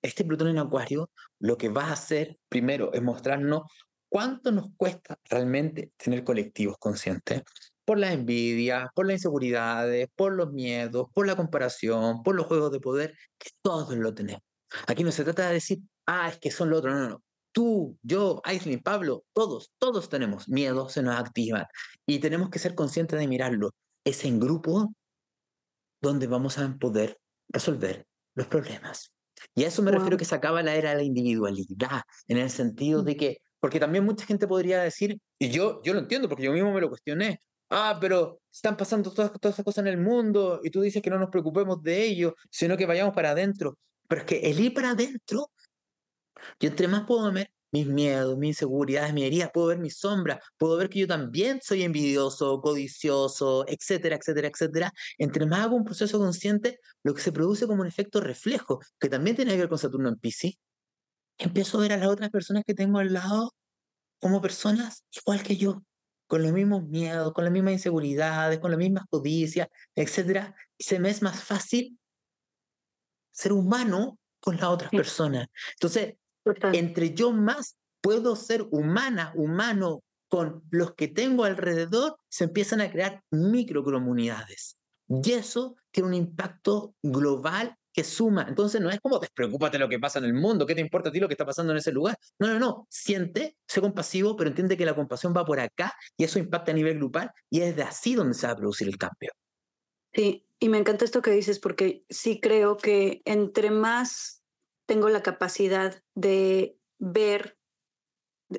Este Plutón en Acuario lo que va a hacer primero es mostrarnos cuánto nos cuesta realmente tener colectivos conscientes por la envidia, por las inseguridades, por los miedos, por la comparación, por los juegos de poder, que todos lo tenemos. Aquí no se trata de decir, ah, es que son los otros, no, no, no. Tú, yo, Aislinn, Pablo, todos, todos tenemos miedo, se nos activa y tenemos que ser conscientes de mirarlo. Es en grupo donde vamos a poder resolver los problemas. Y a eso me refiero que se acaba la era de la individualidad, en el sentido mm. de que, porque también mucha gente podría decir, y yo, yo lo entiendo porque yo mismo me lo cuestioné, ah, pero están pasando todas, todas esas cosas en el mundo y tú dices que no nos preocupemos de ello, sino que vayamos para adentro. Pero es que el ir para adentro, yo entre más puedo ver mis miedos, mis inseguridades, mis heridas, puedo ver mis sombras, puedo ver que yo también soy envidioso, codicioso, etcétera, etcétera, etcétera. Entre más hago un proceso consciente, lo que se produce como un efecto reflejo, que también tiene que ver con Saturno en Pisces, empiezo a ver a las otras personas que tengo al lado como personas igual que yo, con los mismos miedos, con las mismas inseguridades, con las mismas codicias, etc. Y se me es más fácil ser humano con las otras personas. Entonces, entre yo más puedo ser humana, humano con los que tengo alrededor, se empiezan a crear microcomunidades. Y eso tiene un impacto global que suma. Entonces no es como despreocúpate lo que pasa en el mundo, ¿qué te importa a ti lo que está pasando en ese lugar? No, no, no. Siente, sé compasivo, pero entiende que la compasión va por acá y eso impacta a nivel global y es de así donde se va a producir el cambio. Sí, y me encanta esto que dices porque sí creo que entre más tengo la capacidad de ver,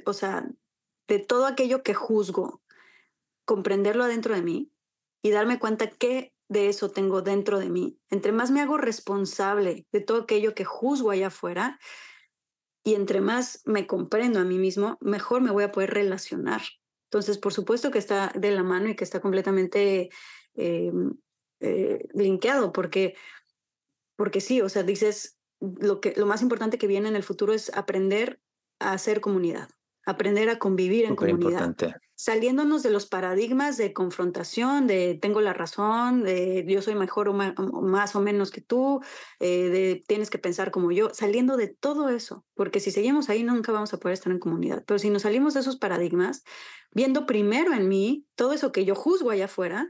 o sea, de todo aquello que juzgo, comprenderlo adentro de mí y darme cuenta que de eso tengo dentro de mí. Entre más me hago responsable de todo aquello que juzgo allá afuera y entre más me comprendo a mí mismo, mejor me voy a poder relacionar. Entonces, por supuesto que está de la mano y que está completamente eh, eh, linkeado, porque, porque sí, o sea, dices, lo, que, lo más importante que viene en el futuro es aprender a hacer comunidad aprender a convivir en comunidad. Saliéndonos de los paradigmas de confrontación, de tengo la razón, de yo soy mejor o más, o menos que tú, eh, de tienes que pensar como yo, saliendo de todo eso, porque si seguimos ahí nunca vamos a poder estar en comunidad. Pero si nos salimos de esos paradigmas, viendo primero en mí todo eso que yo juzgo allá afuera,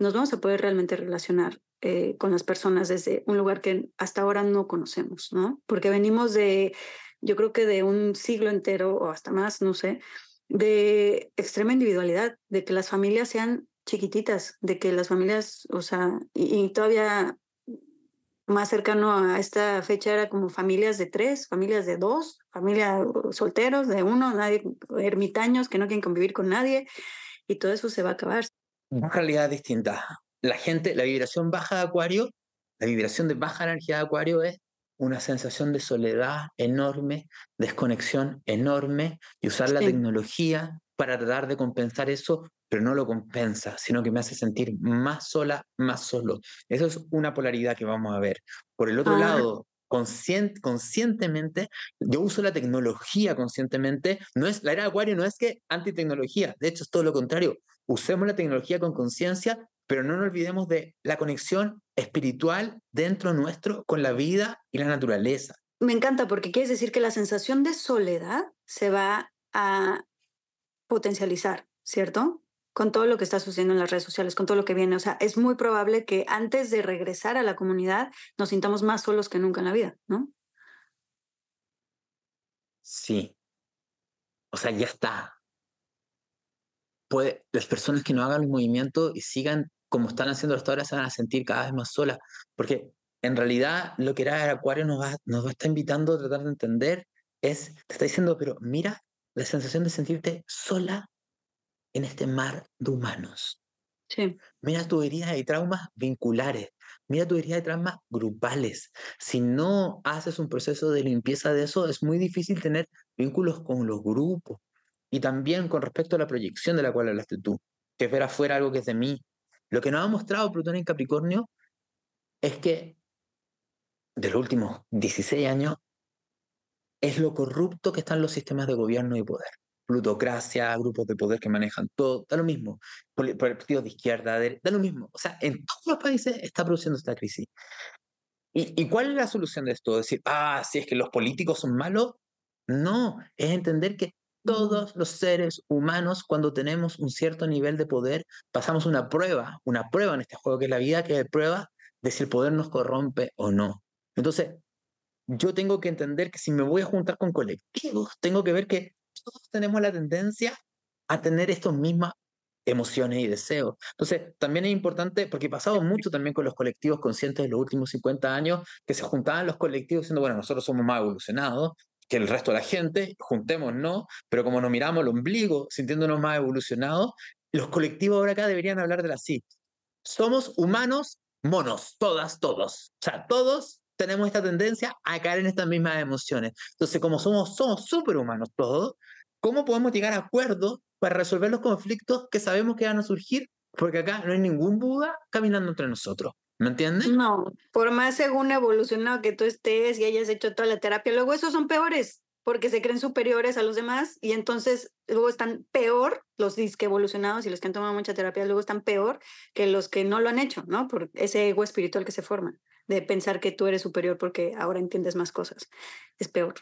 nos vamos a poder realmente relacionar eh, con las personas desde un lugar que hasta ahora no conocemos, ¿no? Porque venimos de yo creo que de un siglo entero o hasta más, no sé, de extrema individualidad, de que las familias sean chiquititas, de que las familias, o sea, y, todavía más cercano a esta fecha era como familias de tres, familias de dos, familias solteros de uno, nadie, ermitaños que no quieren convivir con nadie, y todo eso se va a acabar. Una realidad distinta. La gente, la vibración baja de Acuario, la vibración de baja energía de Acuario es una sensación de soledad enorme, desconexión enorme y usar la tecnología para tratar de compensar eso, pero no lo compensa, sino que me hace sentir más sola, más solo. Eso es una polaridad que vamos a ver. Por el otro ah. lado, conscientemente, yo uso la tecnología conscientemente, no es, la era Acuario no es que antitecnología, de hecho es todo lo contrario, usemos la tecnología con conciencia pero no nos olvidemos de la conexión espiritual dentro nuestro con la vida y la naturaleza. Me encanta porque quieres decir que la sensación de soledad se va a potencializar, ¿cierto? Con todo lo que está sucediendo en las redes sociales, con todo lo que viene. O sea, es muy probable que antes de regresar a la comunidad nos sintamos más solos que nunca en la vida, ¿no? Sí. O sea, ya está. Puede, las personas que no hagan el movimiento y sigan como están haciendo hasta ahora, se van a sentir cada vez más solas, porque en realidad lo que era el Acuario nos va, nos va a estar invitando a tratar de entender es, te está diciendo, pero mira la sensación de sentirte sola en este mar de humanos. Sí. Mira tu herida y traumas vinculares, mira tu herida de traumas grupales. Si no haces un proceso de limpieza de eso, es muy difícil tener vínculos con los grupos. Y también con respecto a la proyección de la cual hablaste tú, que es ver afuera algo que es de mí, lo que nos ha mostrado Plutón en Capricornio es que de los últimos 16 años es lo corrupto que están los sistemas de gobierno y poder. Plutocracia, grupos de poder que manejan todo, da lo mismo. Partidos de izquierda, da lo mismo. O sea, en todos los países está produciendo esta crisis. ¿Y, ¿Y cuál es la solución de esto? Decir, ah, si es que los políticos son malos. No, es entender que todos los seres humanos, cuando tenemos un cierto nivel de poder, pasamos una prueba, una prueba en este juego que es la vida, que es prueba de si el poder nos corrompe o no. Entonces, yo tengo que entender que si me voy a juntar con colectivos, tengo que ver que todos tenemos la tendencia a tener estas mismas emociones y deseos. Entonces, también es importante, porque he pasado mucho también con los colectivos conscientes de los últimos 50 años, que se juntaban los colectivos diciendo, bueno, nosotros somos más evolucionados, que el resto de la gente, juntémonos, pero como nos miramos el ombligo, sintiéndonos más evolucionados, los colectivos ahora acá deberían hablar de así. Somos humanos monos, todas, todos. O sea, todos tenemos esta tendencia a caer en estas mismas emociones. Entonces, como somos somos superhumanos todos, ¿cómo podemos llegar a acuerdos para resolver los conflictos que sabemos que van a surgir? Porque acá no hay ningún Buda caminando entre nosotros. ¿Me entiendes? No, por más según evolucionado que tú estés y hayas hecho toda la terapia, luego esos son peores, porque se creen superiores a los demás y entonces luego están peor los disque evolucionados y los que han tomado mucha terapia luego están peor que los que no lo han hecho, ¿no? Por ese ego espiritual que se forma, de pensar que tú eres superior porque ahora entiendes más cosas. Es peor.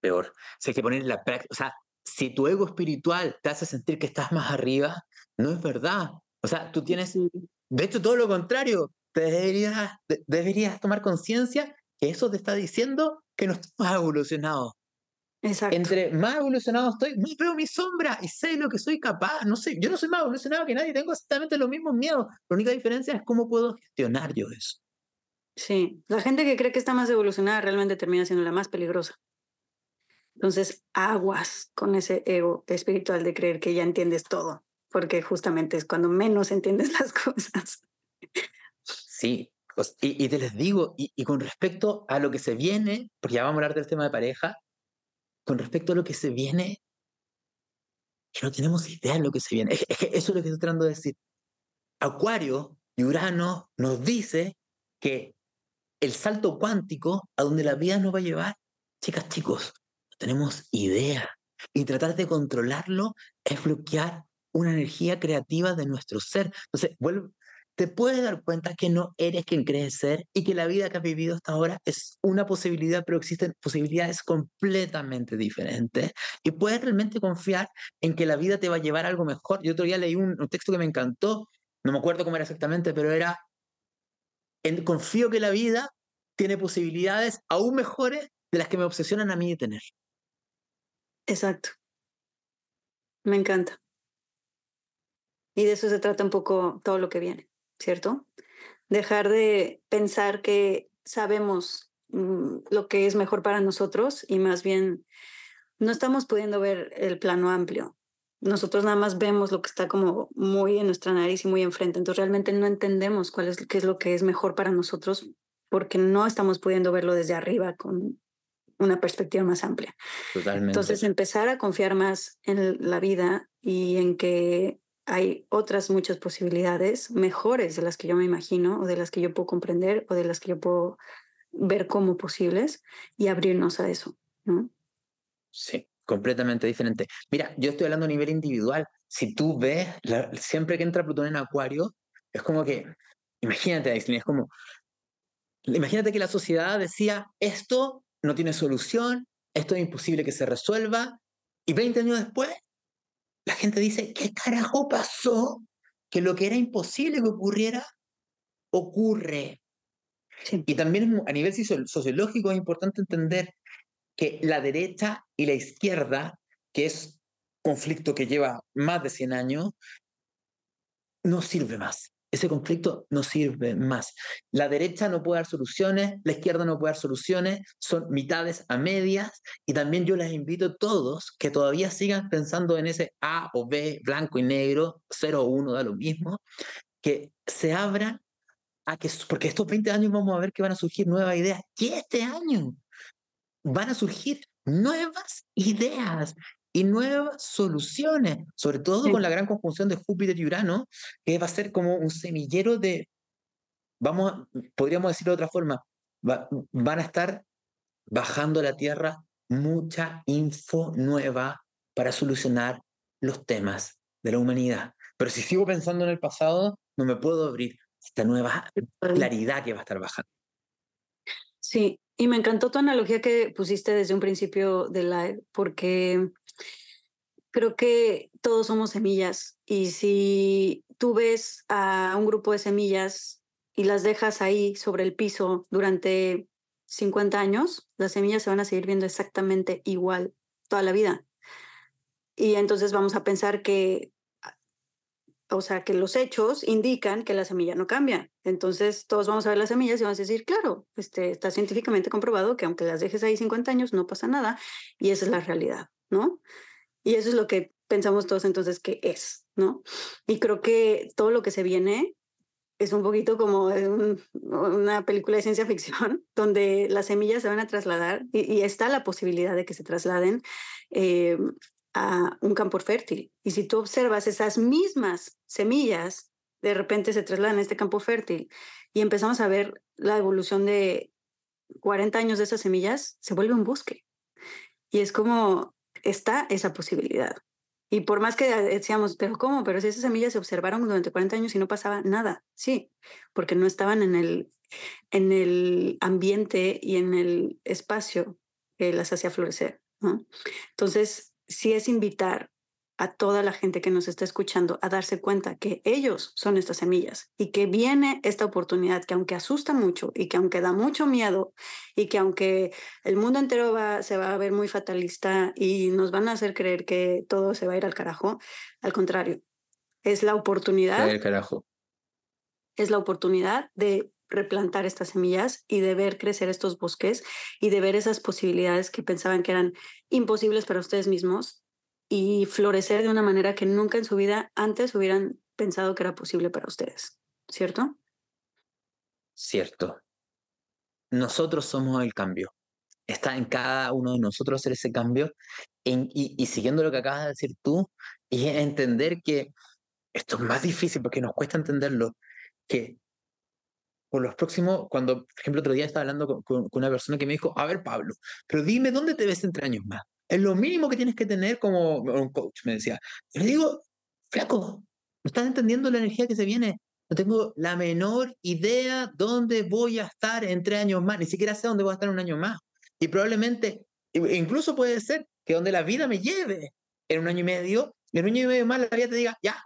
Peor. O sea, hay que poner la práctica, o sea, si tu ego espiritual te hace sentir que estás más arriba, no es verdad. O sea, tú tienes, de hecho, todo lo contrario, te deberías, deberías tomar conciencia que eso te está diciendo que no estoy más evolucionado. Exacto. Entre más evolucionado estoy, más veo mi sombra y sé lo que soy capaz. No sé, yo no soy más evolucionado que nadie, tengo exactamente los mismos miedos. La única diferencia es cómo puedo gestionar yo eso. Sí, la gente que cree que está más evolucionada realmente termina siendo la más peligrosa. Entonces, aguas con ese ego espiritual de creer que ya entiendes todo, porque justamente es cuando menos entiendes las cosas. Sí, y, te les digo, y, con respecto a lo que se viene, porque ya vamos a hablar del tema de pareja, con respecto a lo que se viene, que no tenemos idea de lo que se viene. eso es lo que estoy tratando de decir. Acuario y Urano nos dice que el salto cuántico a donde la vida nos va a llevar, chicas, chicos, no tenemos idea. Y tratar de controlarlo es bloquear una energía creativa de nuestro ser. Entonces, te puedes dar cuenta que no eres quien crees ser y que la vida que has vivido hasta ahora es una posibilidad, pero existen posibilidades completamente diferentes y puedes realmente confiar en que la vida te va a llevar a algo mejor. Yo otro día leí un, texto que me encantó, no me acuerdo cómo era exactamente, pero era, en, confío que la vida tiene posibilidades aún mejores de las que me obsesionan a mí de tener. Exacto. Me encanta. Y de eso se trata un poco todo lo que viene. ¿cierto? Dejar de pensar que sabemos mm, lo que es mejor para nosotros y más bien no estamos pudiendo ver el plano amplio. Nosotros nada más vemos lo que está como muy en nuestra nariz y muy enfrente. Entonces realmente no entendemos cuál es, qué es lo que es mejor para nosotros porque no estamos pudiendo verlo desde arriba con una perspectiva más amplia. Totalmente. Entonces empezar a confiar más en la vida y en que hay otras muchas posibilidades mejores de las que yo me imagino o de las que yo puedo comprender o de las que yo puedo ver como posibles y abrirnos a eso, ¿no? Sí, completamente diferente. Mira, yo estoy hablando a nivel individual. Si tú ves, siempre que entra Plutón en Acuario, es como que, imagínate, es como, imagínate que la sociedad decía, esto no tiene solución, esto es imposible que se resuelva, y 20 años después la gente dice, ¿qué carajo pasó? Que lo que era imposible que ocurriera, ocurre. Y también a nivel sociológico es importante entender que la derecha y la izquierda, que es conflicto que lleva más de 100 años, no sirve más ese conflicto no sirve más. La derecha no puede dar soluciones, la izquierda no puede dar soluciones, son mitades a medias y también yo les invito a todos que todavía sigan pensando en ese A o B, blanco y negro, 0 o 1, da lo mismo, que se abran a que, porque estos 20 años vamos a ver que van a surgir nuevas ideas, y este año van a surgir nuevas ideas y nuevas soluciones, sobre todo con la gran conjunción de Júpiter y Urano, que va a ser como un semillero de, vamos, podríamos decirlo de otra forma, van a estar bajando a la Tierra mucha info nueva para solucionar los temas de la humanidad. Pero si sigo pensando en el pasado, no me puedo abrir esta nueva claridad que va a estar bajando. Sí, y me encantó tu analogía que pusiste desde un principio de la, porque creo que todos somos semillas y si tú ves a un grupo de semillas y las dejas ahí sobre el piso durante 50 años, las semillas se van a seguir viendo exactamente igual toda la vida. Y entonces vamos a pensar que o sea, que los hechos indican que la semilla no cambia. Entonces, todos vamos a ver las semillas y vamos a decir, claro, este, está científicamente comprobado que aunque las dejes ahí 50 años, no pasa nada. Y esa es la realidad, ¿no? Y eso es lo que pensamos todos entonces que es, ¿no? Y creo que todo lo que se viene es un poquito como una película de ciencia ficción, donde las semillas se van a trasladar y, está la posibilidad de que se trasladen eh, a un campo fértil. Y si tú observas esas mismas semillas, de repente se trasladan a este campo fértil y empezamos a ver la evolución de 40 años de esas semillas, se vuelve un bosque. Y es como, está esa posibilidad. Y por más que decíamos, pero ¿cómo? Pero si esas semillas se observaron durante 40 años y no pasaba nada. Sí, porque no estaban en el, en el ambiente y en el espacio que las hacía florecer. Entonces, sí es invitar a toda la gente que nos está escuchando a darse cuenta que ellos son estas semillas y que viene esta oportunidad que aunque asusta mucho y que aunque da mucho miedo y que aunque el mundo entero va, se va a ver muy fatalista y nos van a hacer creer que todo se va a ir al carajo, al contrario, es la oportunidad. carajo. Es la oportunidad de replantar estas semillas y de ver crecer estos bosques y de ver esas posibilidades que pensaban que eran imposibles para ustedes mismos y florecer de una manera que nunca en su vida antes hubieran pensado que era posible para ustedes, ¿cierto? Cierto. Nosotros somos el cambio. Está en cada uno de nosotros hacer ese cambio y, y, siguiendo lo que acabas de decir tú, y entender que esto es más difícil porque nos cuesta entenderlo, que por los próximos, cuando, por ejemplo, otro día estaba hablando con, con, una persona que me dijo, a ver, Pablo, pero dime dónde te ves entre años más. Es lo mínimo que tienes que tener como un coach, me decía. Yo le digo, flaco, no estás entendiendo la energía que se viene. No tengo la menor idea dónde voy a estar en tres años más, ni siquiera sé dónde voy a estar un año más. Y probablemente, incluso puede ser que donde la vida me lleve en un año y medio, en un año y medio más la vida te diga, ya,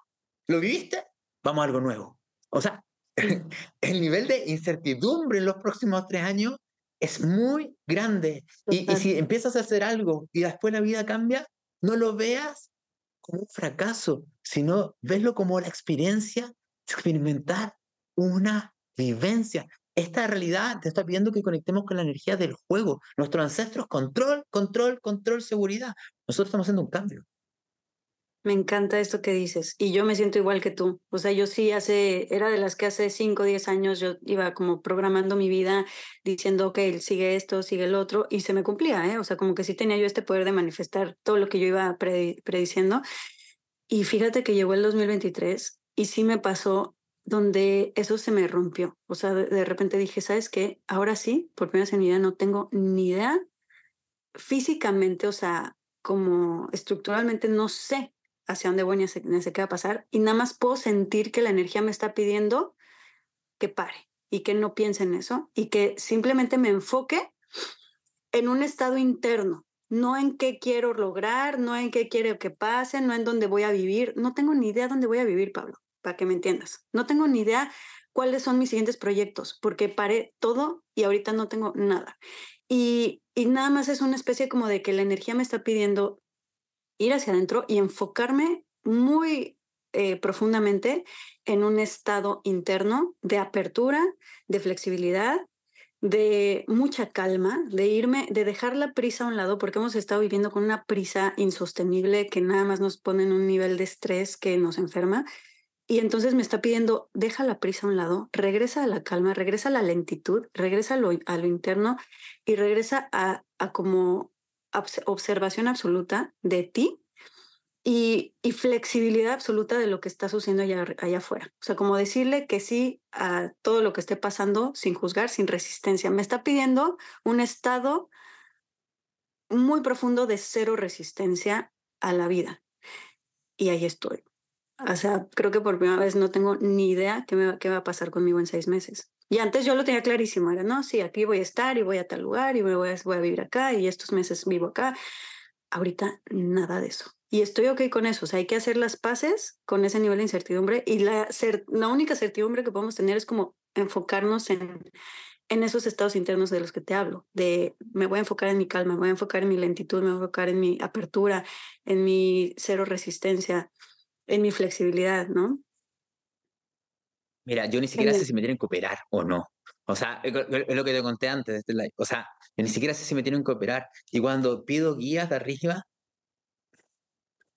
¿lo viviste? Vamos a algo nuevo. O sea, el nivel de incertidumbre en los próximos tres años es muy grande. Y, si empiezas a hacer algo y después la vida cambia, no lo veas como un fracaso, sino veslo como la experiencia experimentar una vivencia. Esta realidad te está pidiendo que conectemos con la energía del juego. Nuestros ancestros, control, control, control, seguridad. Nosotros estamos haciendo un cambio. Me encanta esto que dices y yo me siento igual que tú. O sea, yo sí hace, era de las que hace 5 o 10 años yo iba como programando mi vida diciendo, que sigue esto, sigue el otro y se me cumplía, ¿eh? O sea, como que sí tenía yo este poder de manifestar todo lo que yo iba prediciendo. Y fíjate que llegó el 2023 y sí me pasó donde eso se me rompió. O sea, de repente dije, ¿sabes qué? Ahora sí, por primera vez en mi vida no tengo ni idea físicamente, o sea, como estructuralmente no sé hacia dónde voy ni sé, qué va a pasar y nada más puedo sentir que la energía me está pidiendo que pare y que no piense en eso y que simplemente me enfoque en un estado interno, no en qué quiero lograr, no en qué quiero que pase, no en dónde voy a vivir. No tengo ni idea dónde voy a vivir, Pablo, para que me entiendas. No tengo ni idea cuáles son mis siguientes proyectos, porque paré todo y ahorita no tengo nada. Y, y nada más es una especie como de que la energía me está pidiendo ir hacia adentro y enfocarme muy eh, profundamente en un estado interno de apertura, de flexibilidad, de mucha calma, de irme, de dejar la prisa a un lado, porque hemos estado viviendo con una prisa insostenible que nada más nos pone en un nivel de estrés que nos enferma. Y entonces me está pidiendo, deja la prisa a un lado, regresa a la calma, regresa a la lentitud, regresa a lo, a lo interno y regresa a, a como observación absoluta de ti y, flexibilidad absoluta de lo que está sucediendo allá, allá afuera. O sea, como decirle que sí a todo lo que esté pasando sin juzgar, sin resistencia. Me está pidiendo un estado muy profundo de cero resistencia a la vida. Y ahí estoy. O sea, creo que por primera vez no tengo ni idea qué, me, qué va a pasar conmigo en seis meses. Y antes yo lo tenía clarísimo, era, no, sí, aquí voy a estar y voy a tal lugar y voy a, voy a vivir acá y estos meses vivo acá. Ahorita nada de eso. Y estoy ok con eso. O sea, hay que hacer las paces con ese nivel de incertidumbre y la, la única certidumbre que podemos tener es como enfocarnos en, en esos estados internos de los que te hablo, de me voy a enfocar en mi calma, me voy a enfocar en mi lentitud, me voy a enfocar en mi apertura, en mi cero resistencia, en mi flexibilidad, ¿no? Mira, yo ni siquiera sé si me tienen que operar o no. O sea, es lo que te conté antes de este live. O sea, yo ni siquiera sé si me tienen que operar. Y cuando pido guías de arriba,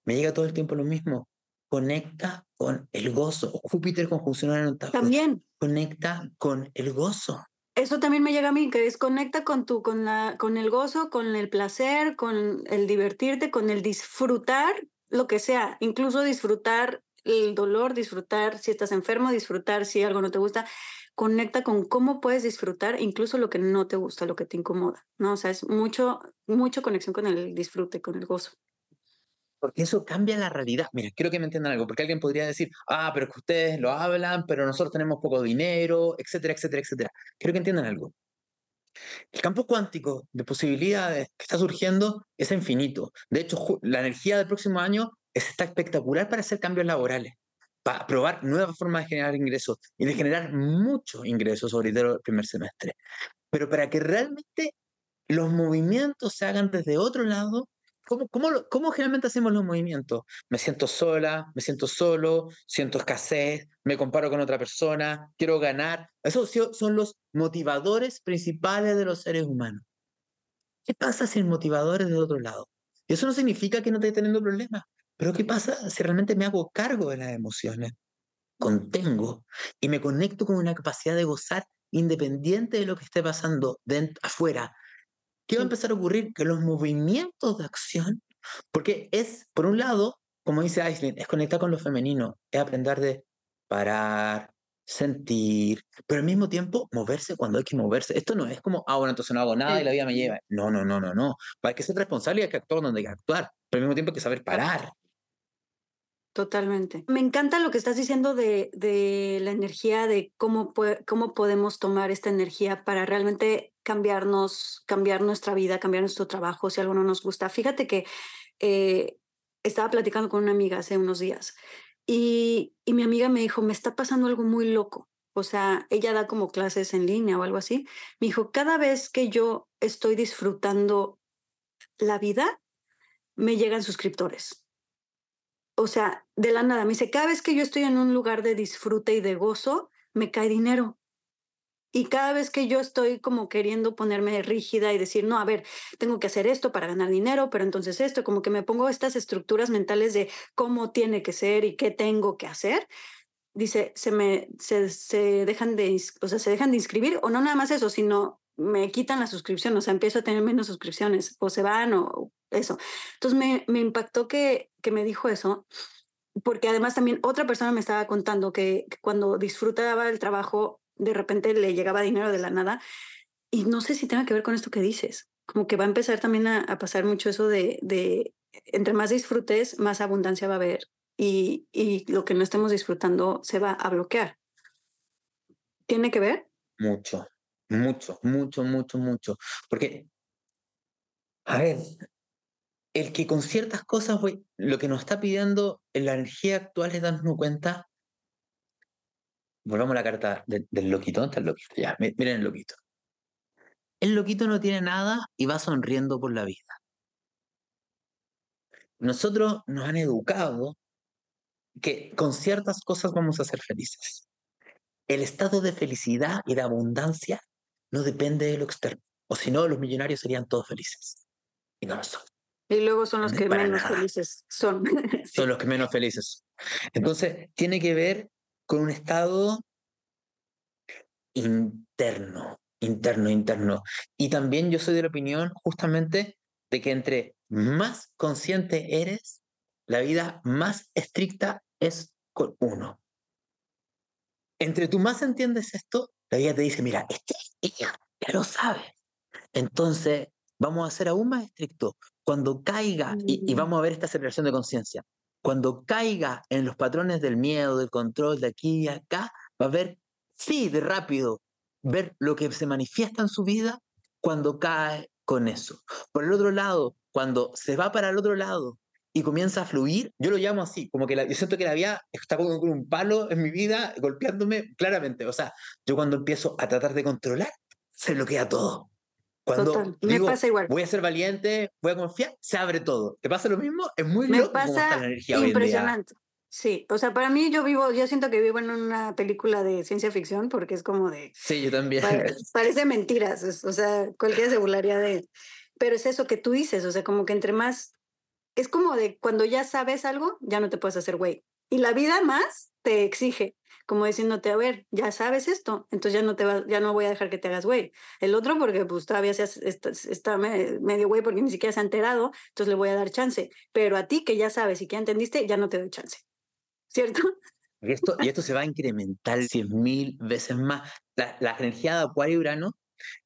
me llega todo el tiempo lo mismo. Conecta con el gozo. Júpiter conjunción en También. Conecta con el gozo. Eso también me llega a mí, que desconecta con tu, con la, con el gozo, con el placer, con el divertirte, con el disfrutar, lo que sea, incluso disfrutar el dolor, disfrutar si estás enfermo, disfrutar si algo no te gusta, conecta con cómo puedes disfrutar incluso lo que no te gusta, lo que te incomoda, ¿no? O sea, es mucho, mucho conexión con el disfrute, con el gozo. Porque eso cambia la realidad. Mira, quiero que me entiendan algo, porque alguien podría decir, ah, pero que ustedes lo hablan, pero nosotros tenemos poco dinero, etcétera, etcétera, etcétera. Quiero que entiendan algo. El campo cuántico de posibilidades que está surgiendo es infinito. De hecho, la energía del próximo año está espectacular para hacer cambios laborales, para probar nuevas formas de generar ingresos y de generar muchos ingresos, sobre todo el primer semestre. Pero para que realmente los movimientos se hagan desde otro lado, ¿Cómo, cómo, cómo, generalmente hacemos los movimientos? Me siento sola, me siento solo, siento escasez, me comparo con otra persona, quiero ganar. Esos son los motivadores principales de los seres humanos. ¿Qué pasa si el motivador es de otro lado? Y eso no significa que no esté teniendo problemas, pero ¿qué pasa si realmente me hago cargo de las emociones? Contengo y me conecto con una capacidad de gozar independiente de lo que esté pasando afuera, ¿Qué va a empezar a ocurrir? Que los movimientos de acción, porque es, por un lado, como dice Aislinn, es conectar con lo femenino, es aprender de parar, sentir, pero al mismo tiempo moverse cuando hay que moverse. Esto no es como, ah, bueno, entonces no hago nada y la vida me lleva. No, no, no, no, no. Hay que ser responsable y hay que actuar donde hay que actuar, pero al mismo tiempo hay que saber parar. Totalmente. Me encanta lo que estás diciendo de, de la energía, de cómo, cómo podemos tomar esta energía para realmente cambiarnos, cambiar nuestra vida, cambiar nuestro trabajo, si algo no nos gusta. Fíjate que eh, estaba platicando con una amiga hace unos días y, y mi amiga me dijo, me está pasando algo muy loco. O sea, ella da como clases en línea o algo así. Me dijo, cada vez que yo estoy disfrutando la vida, me llegan suscriptores. O sea, de la nada. Me dice, cada vez que yo estoy en un lugar de disfrute y de gozo, me cae dinero. Y cada vez que yo estoy como queriendo ponerme rígida y decir, no, a ver, tengo que hacer esto para ganar dinero, pero entonces esto, como que me pongo estas estructuras mentales de cómo tiene que ser y qué tengo que hacer, dice, se me, se, se dejan de, o sea, se dejan de inscribir, o no nada más eso, sino me quitan la suscripción, o sea, empiezo a tener menos suscripciones, o se van, o eso. Entonces me, me impactó que, que me dijo eso, porque además también otra persona me estaba contando que, cuando disfrutaba el trabajo de repente le llegaba dinero de la nada. Y no sé si tenga que ver con esto que dices, como que va a empezar también a, pasar mucho eso de, de, entre más disfrutes, más abundancia va a haber y, y lo que no estemos disfrutando se va a bloquear. ¿Tiene que ver? Mucho, mucho, mucho, mucho, mucho. Porque, a ver, el que con ciertas cosas, lo que nos está pidiendo en la energía actual es darnos cuenta volvamos a la carta del loquito. ¿Dónde está el loquito? Ya, miren el loquito. El loquito no tiene nada y va sonriendo por la vida. Nosotros nos han educado que con ciertas cosas vamos a ser felices. El estado de felicidad y de abundancia no depende de lo externo. O si no, los millonarios serían todos felices. Y no lo son. Y luego son los que menos felices son. Son los que menos felices. Entonces, tiene que ver con un estado interno, interno, interno. Y también yo soy de la opinión justamente de que entre más consciente eres, la vida más estricta es con uno. Entre tú más entiendes esto, la vida te dice, mira, este, ella ya lo sabe. Entonces, vamos a ser aún más estrictos. Cuando caiga, y, y, mm. vamos a ver esta aceleración de conciencia, cuando caiga en los patrones del miedo, del control, de aquí y acá, va a ver, sí, de rápido, ver lo que se manifiesta en su vida cuando cae con eso. Por el otro lado, cuando se va para el otro lado y comienza a fluir, yo lo llamo así, como que la, yo siento que la vida está con un palo en mi vida, golpeándome claramente. O sea, yo cuando empiezo a tratar de controlar, se bloquea todo. Cuando me pasa igual. voy a ser valiente, voy a confiar, se abre todo. ¿Te pasa lo mismo? Es muy me loco pasa la energía impresionante. Sí, o sea, para mí yo vivo, yo siento que vivo en una película de ciencia ficción porque es como de... Sí, yo también. parece mentiras, o sea, cualquiera se burlaría de... Pero es eso que tú dices, o sea, como que entre más... Es como de cuando ya sabes algo, ya no te puedes hacer güey. Y la vida más te exige como diciéndote, a ver, ya sabes esto, entonces ya no te va, ya no voy a dejar que te hagas güey. El otro porque pues todavía seas, está, está medio güey porque ni siquiera se ha enterado, entonces le voy a dar chance. Pero a ti que ya sabes y que ya entendiste, ya no te doy chance. ¿Cierto? Y esto, y esto se va a incrementar 100.000 veces más. La, la energía de Acuario y Urano,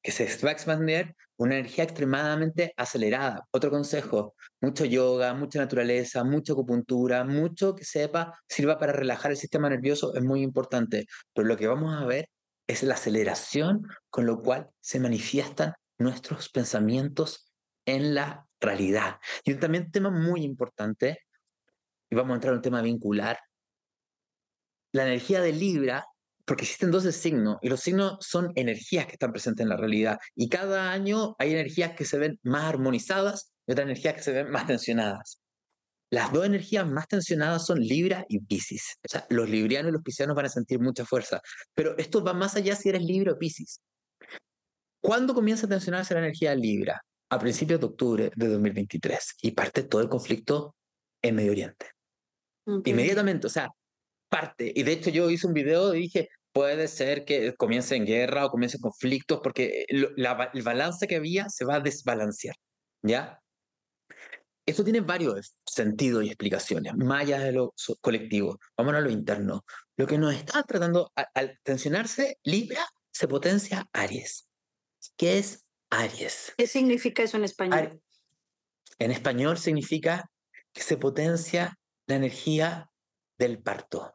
que se va a expandir, una energía extremadamente acelerada. Otro consejo, mucho yoga, mucha naturaleza, mucha acupuntura, mucho que sepa, sirva para relajar el sistema nervioso, es muy importante. Pero lo que vamos a ver es la aceleración con lo cual se manifiestan nuestros pensamientos en la realidad. Y también un tema muy importante, y vamos a entrar en un tema vincular, la energía de Libra, porque existen 12 signos, y los signos son energías que están presentes en la realidad, y cada año hay energías que se ven más armonizadas y otras energías que se ven más tensionadas. Las dos energías más tensionadas son Libra y Pisces. O sea, los librianos y los piscianos van a sentir mucha fuerza, pero esto va más allá si eres Libra o Pisces. ¿Cuándo comienza a tensionarse la energía Libra? A principios de octubre de 2023 y parte todo el conflicto en Medio Oriente. Inmediatamente, o sea, parte. Y de hecho yo hice un video y dije, puede ser que comience en guerra o comience en conflictos porque el balance que había se va a desbalancear, ¿ya? Esto tiene varios sentidos y explicaciones, más allá de lo colectivo. Vámonos a lo interno. Lo que nos está tratando, al tensionarse, Libra se potencia Aries. ¿Qué es Aries? ¿Qué significa eso en español? En español significa que se potencia la energía del parto.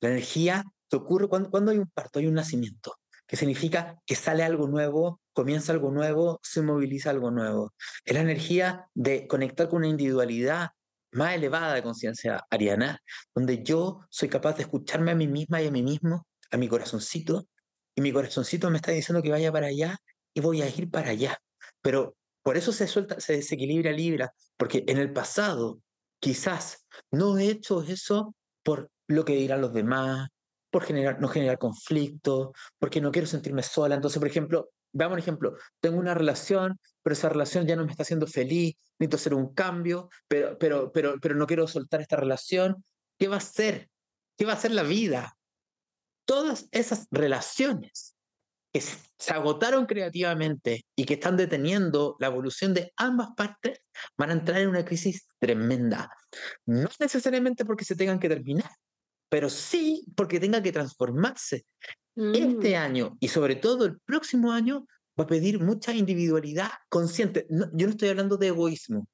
La energía que ocurre cuando, cuando hay un parto, hay un nacimiento, que significa que sale algo nuevo, comienza algo nuevo, se moviliza algo nuevo. Es la energía de conectar con una individualidad más elevada de conciencia ariana, donde yo soy capaz de escucharme a mí misma y a mí mismo, a mi corazoncito, y mi corazoncito me está diciendo que vaya para allá y voy a ir para allá. Pero por eso se suelta, se desequilibra Libra, porque en el pasado quizás no he hecho eso por lo que dirán los demás, por generar, no generar conflicto, porque no quiero sentirme sola. Entonces, por ejemplo, veamos un ejemplo, tengo una relación, pero esa relación ya no me está haciendo feliz, necesito hacer un cambio, pero, pero, pero, pero no quiero soltar esta relación. ¿Qué va a ser? ¿Qué va a ser la vida? todas esas relaciones que se agotaron creativamente y que están deteniendo la evolución de ambas partes van a entrar en una crisis tremenda. No necesariamente porque se tengan que terminar, pero sí porque tengan que transformarse. Este mm. año y sobre todo el próximo año va a pedir mucha individualidad consciente. yo no estoy hablando de egoísmo,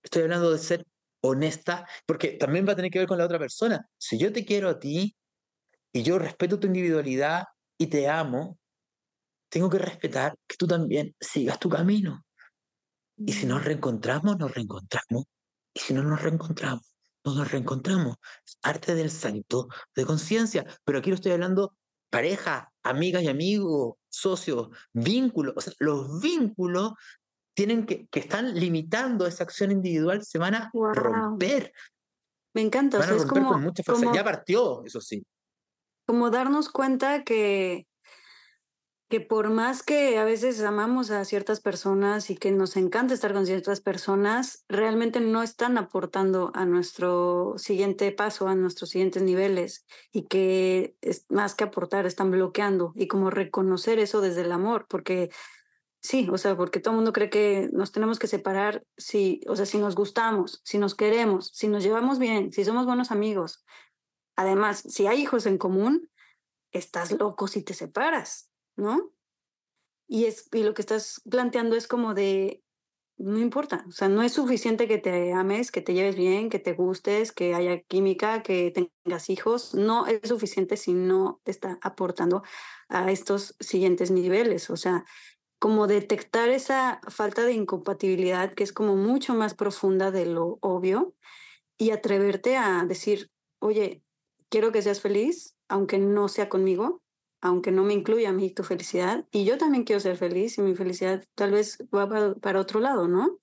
estoy hablando de ser honesta, porque también va a tener que ver con la otra persona. Si yo te quiero a ti, y yo respeto tu individualidad y te amo, tengo que respetar que tú también sigas tu camino. Y si nos mm. reencontramos, nos reencontramos. Y si no nos reencontramos, no nos reencontramos. Es arte del salto de conciencia. Pero aquí lo estoy hablando pareja, amigas y amigos, socios, vínculos. O sea, los vínculos tienen que, que están limitando esa acción individual, se van a romper. Me encanta. Van a romper como, con mucha fuerza. Ya partió, eso sí como darnos cuenta que, que por más que a veces amamos a ciertas personas y que nos encanta estar con ciertas personas, realmente no están aportando a nuestro siguiente paso, a nuestros siguientes niveles y que es, más que aportar están bloqueando y como reconocer eso desde el amor, porque sí, o sea, porque todo el mundo cree que nos tenemos que separar si, o sea, si nos gustamos, si nos queremos, si nos llevamos bien, si somos buenos amigos, Además, si hay hijos en común, estás loco si te separas, ¿no? Y, es, y lo que estás planteando es como de, no importa, o sea, no es suficiente que te ames, que te lleves bien, que te gustes, que haya química, que tengas hijos, no es suficiente si no te está aportando a estos siguientes niveles, o sea, como detectar esa falta de incompatibilidad que es como mucho más profunda de lo obvio y atreverte a decir, oye, quiero que seas feliz, aunque no sea conmigo, aunque no me incluya a mí tu felicidad. Y yo también quiero ser feliz y mi felicidad tal vez va para, otro lado, ¿no?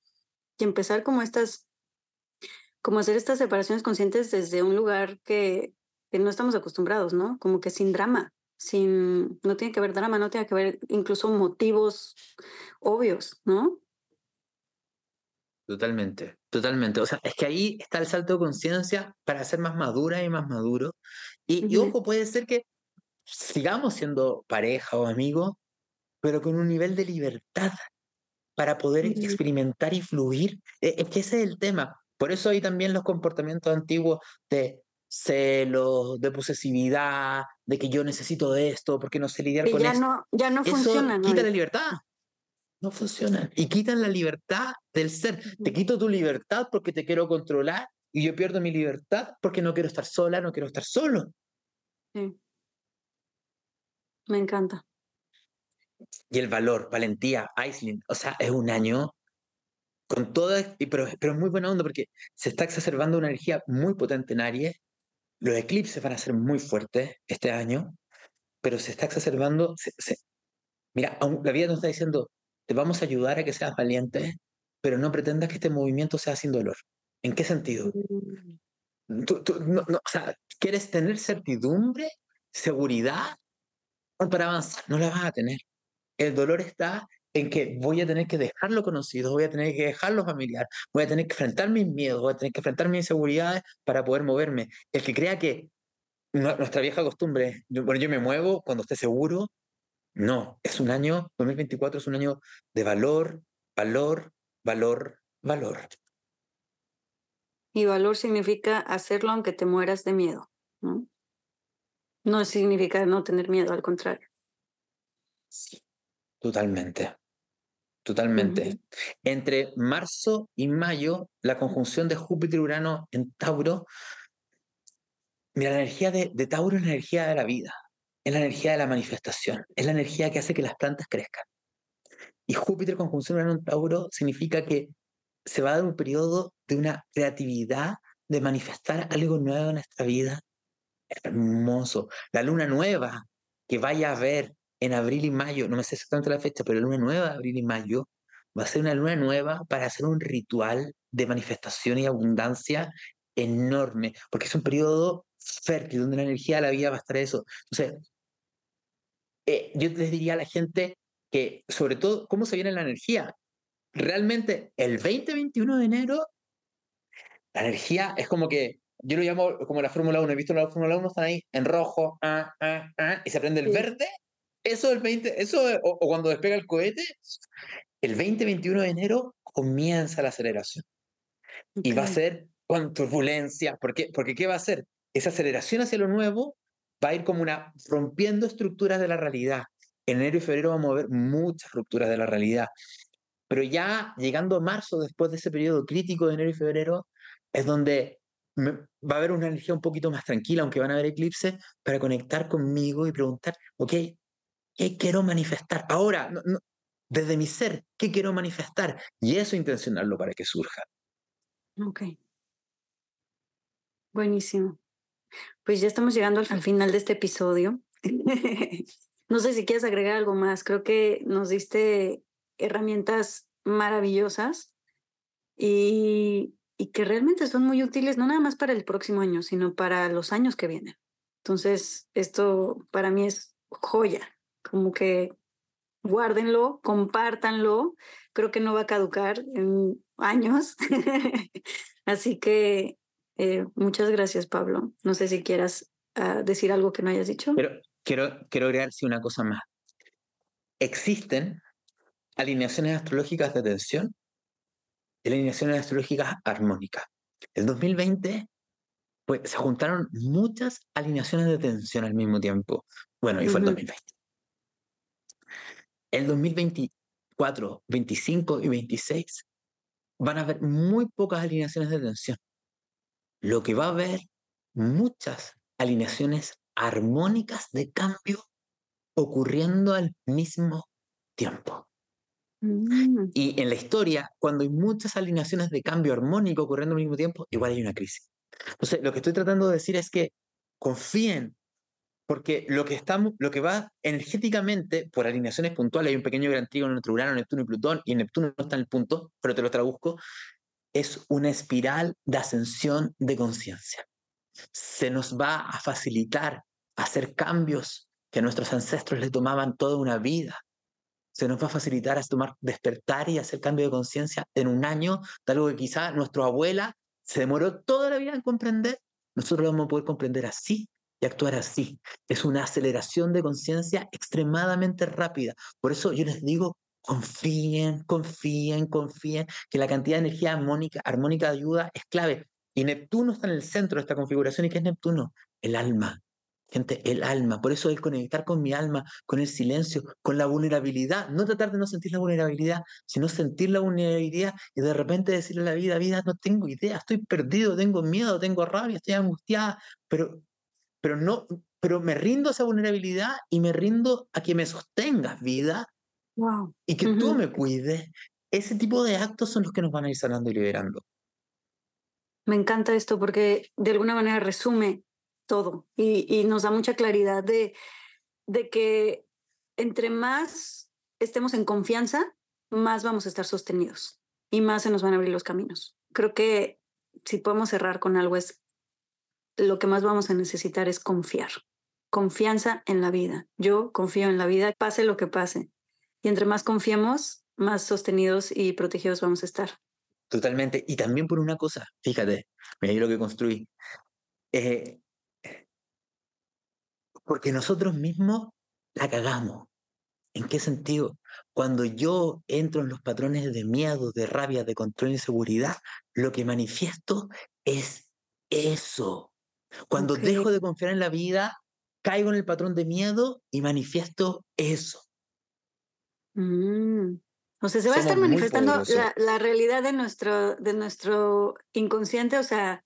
Y empezar como estas, como hacer estas separaciones conscientes desde un lugar que, que no estamos acostumbrados, ¿no? Como que sin drama, sin, no tiene que haber drama, no tiene que haber incluso motivos obvios, ¿no? Totalmente, totalmente. O sea, es que ahí está el salto de conciencia para ser más madura y más maduro. Y, ojo, puede ser que sigamos siendo pareja o amigos, pero con un nivel de libertad para poder experimentar y fluir. E, es que ese es el tema. Por eso hay también los comportamientos antiguos de celos, de posesividad, de que yo necesito de esto, porque no sé lidiar con ya esto. No, ya no funciona. ¿no? Quita la libertad. No funciona. Y quitan la libertad del ser. Te quito tu libertad porque te quiero controlar y yo pierdo mi libertad porque no quiero estar sola, no quiero estar solo. Sí. Me encanta. Y el valor, valentía, Aislinn, o sea, es un año con toda, pero, pero es muy buena onda porque se está exacerbando una energía muy potente en Aries. Los eclipses van a ser muy fuertes este año, pero se está exacerbando. mira, la vida nos está diciendo, te vamos a ayudar a que seas valiente, pero no pretendas que este movimiento sea sin dolor. ¿En qué sentido? Mm. Tú, no, o sea, ¿quieres tener certidumbre, seguridad para avanzar? No la vas a tener. El dolor está en que voy a tener que dejarlo conocido, voy a tener que dejarlo familiar, voy a tener que enfrentar mis miedos, voy a tener que enfrentar mis inseguridades para poder moverme. El que crea que nuestra vieja costumbre, bueno, yo me muevo cuando esté seguro, no, es un año, 2024 es un año de valor, valor, valor, valor. Y valor significa hacerlo aunque te mueras de miedo, ¿no? No significa no tener miedo, al contrario. Sí, totalmente. Totalmente. Entre marzo y mayo, la conjunción de Júpiter-Urano en Tauro, mira, la energía de, de Tauro es la energía de la vida, es la energía de la manifestación, es la energía que hace que las plantas crezcan. Y Júpiter conjunción Urano en Tauro significa que se va a dar un periodo de una creatividad, de manifestar algo nuevo en nuestra vida. Hermoso. La luna nueva que vaya a ver en abril y mayo, no me sé exactamente la fecha, pero la luna nueva abril y mayo va a ser una luna nueva para hacer un ritual de manifestación y abundancia enorme, porque es un periodo fértil donde la energía de la vida va a estar eso. Entonces, eh, yo les diría a la gente que, sobre todo, ¿cómo se viene la energía? realmente el 20-21 de enero, la energía es como que, yo lo llamo como la Fórmula 1, he visto la Fórmula 1, están ahí en rojo, ah, ah, ah, y se prende el verde, eso el 20, eso, o, cuando despega el cohete, el 20-21 de enero comienza la aceleración. Y va a ser con turbulencia, ¿por qué? Porque ¿qué va a hacer? Esa aceleración hacia lo nuevo va a ir como una rompiendo estructuras de la realidad. En enero y febrero vamos a ver muchas rupturas de la realidad. Pero ya llegando a marzo, después de ese periodo crítico de enero y febrero, es donde va a haber una energía un poquito más tranquila, aunque van a haber eclipses, para conectar conmigo y preguntar, ok, ¿qué quiero manifestar? Ahora, desde mi ser, ¿qué quiero manifestar? Y eso intencionarlo para que surja. Ok. Buenísimo. Pues ya estamos llegando al final de este episodio. no sé si quieres agregar algo más. Creo que nos diste herramientas maravillosas y, que realmente son muy útiles, no nada más para el próximo año, sino para los años que vienen. Entonces, esto para mí es joya, como que guárdenlo, compártanlo, creo que no va a caducar en años. Así que eh, muchas gracias, Pablo. No sé si quieras ah, decir algo que no hayas dicho. Pero quiero, quiero agregar una cosa más. Existen alineaciones astrológicas de tensión y alineaciones astrológicas armónicas. El 2020 pues, se juntaron muchas alineaciones de tensión al mismo tiempo. Bueno, y fue el 2020. El 2024, 25 y 26 van a haber muy pocas alineaciones de tensión. Lo que va a haber muchas alineaciones armónicas de cambio ocurriendo al mismo tiempo. Mm. Y en la historia, cuando hay muchas alineaciones de cambio armónico ocurriendo al mismo tiempo, igual hay una crisis. Entonces, lo que estoy tratando de decir es que confíen, porque lo que, estamos, lo que va energéticamente, por alineaciones puntuales, hay un pequeño gran trígono entre Urano, Neptuno y Plutón, y Neptuno no está en el punto, pero te lo traduzco, es una espiral de ascensión de conciencia. Se nos va a facilitar hacer cambios que a nuestros ancestros les tomaban toda una vida se nos va a facilitar a tomar, despertar y hacer cambio de conciencia en un año, de algo que quizá nuestra abuela se demoró toda la vida en comprender, nosotros lo vamos a poder comprender así y actuar así. Es una aceleración de conciencia extremadamente rápida. Por eso yo les digo, confíen, confíen, confíen, que la cantidad de energía armónica, armónica de ayuda es clave. Y Neptuno está en el centro de esta configuración. ¿Y qué es Neptuno? El alma. Gente, el alma. Por eso el conectar con mi alma, con el silencio, con la vulnerabilidad. No tratar de no sentir la vulnerabilidad, sino sentir la vulnerabilidad y de repente decirle a la vida, vida, no tengo idea, estoy perdido, tengo miedo, tengo rabia, estoy angustiada, pero, pero no, pero me rindo a esa vulnerabilidad y me rindo a que me sostengas, vida, wow. y que tú me cuides. Ese tipo de actos son los que nos van a ir sanando y liberando. Me encanta esto porque de alguna manera resume todo y, nos da mucha claridad de, de que entre más estemos en confianza, más vamos a estar sostenidos y más se nos van a abrir los caminos. Creo que si podemos cerrar con algo es lo que más vamos a necesitar es confiar. Confianza en la vida. Yo confío en la vida, pase lo que pase. Y entre más confiemos, más sostenidos y protegidos vamos a estar. Totalmente. Y también por una cosa, fíjate, mira lo que construí. Eh, porque nosotros mismos la cagamos. ¿En qué sentido? Cuando yo entro en los patrones de miedo, de rabia, de control y inseguridad, lo que manifiesto es eso. Cuando dejo de confiar en la vida, caigo en el patrón de miedo y manifiesto eso. Mm. O sea, se va a estar manifestando la, realidad de nuestro, de nuestro inconsciente, o sea,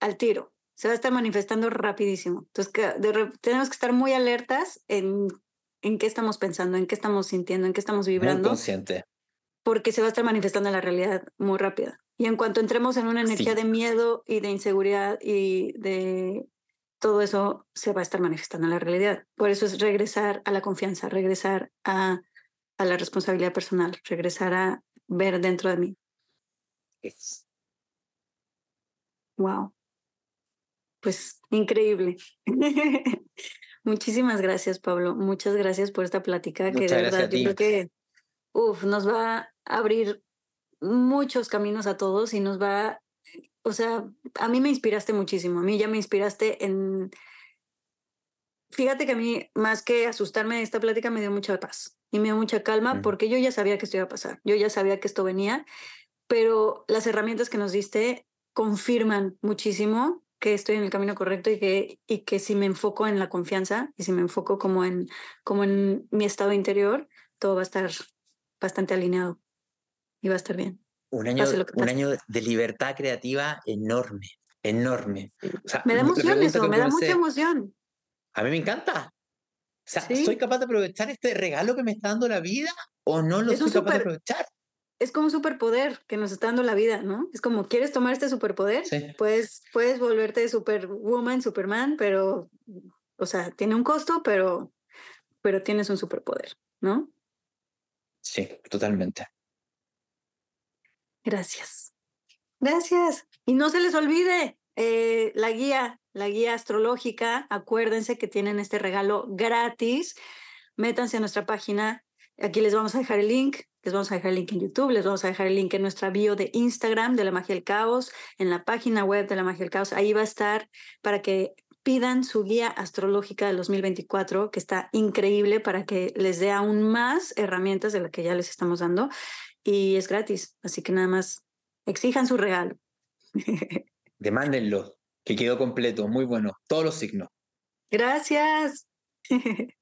al tiro. Se va a estar manifestando rapidísimo. Entonces, tenemos que estar muy alertas en, en qué estamos pensando, en qué estamos sintiendo, en qué estamos vibrando. consciente. Porque se va a estar manifestando la realidad muy rápida. Y en cuanto entremos en una energía de miedo y de inseguridad y de todo eso, se va a estar manifestando en la realidad. Por eso es regresar a la confianza, regresar a a la responsabilidad personal, regresar a ver dentro de mí. Wow. Pues increíble. Muchísimas gracias, Pablo. Muchas gracias por esta plática que de verdad yo creo que uf, nos va a abrir muchos caminos a todos y nos va, o sea, a mí me inspiraste muchísimo. A mí ya me inspiraste en fíjate que a mí, más que asustarme de esta plática, me dio mucha paz y me dio mucha calma porque yo ya sabía que esto iba a pasar, yo ya sabía que esto venía, pero las herramientas que nos diste confirman muchísimo que estoy en el camino correcto y que, y que si me enfoco en la confianza y si me enfoco como en, como en mi estado interior, todo va a estar bastante alineado y va a estar bien. Un año, un año de libertad creativa enorme, enorme. me da emoción eso, me da mucha emoción a mí me encanta. O sea, ¿soy capaz de aprovechar este regalo que me está dando la vida o no lo soy capaz de aprovechar? Es como un superpoder que nos está dando la vida, ¿no? Es como, ¿quieres tomar este superpoder? Pues puedes volverte superwoman, superman, pero, o sea, tiene un costo, pero, pero tienes un superpoder, ¿no? Sí, totalmente. Gracias. Gracias. Y no se les olvide eh, la guía la guía astrológica. Acuérdense que tienen este regalo gratis. Métanse a nuestra página. Aquí les vamos a dejar el link. Les vamos a dejar el link en YouTube. Les vamos a dejar el link en nuestra bio de Instagram de la Magia del Caos, en la página web de la Magia del Caos. Ahí va a estar para que pidan su guía astrológica del 2024, que está increíble para que les dé aún más herramientas de las que ya les estamos dando. Y es gratis, así que nada más exijan su regalo. Demándenlo que quedó completo, muy bueno, todos los signos. Gracias.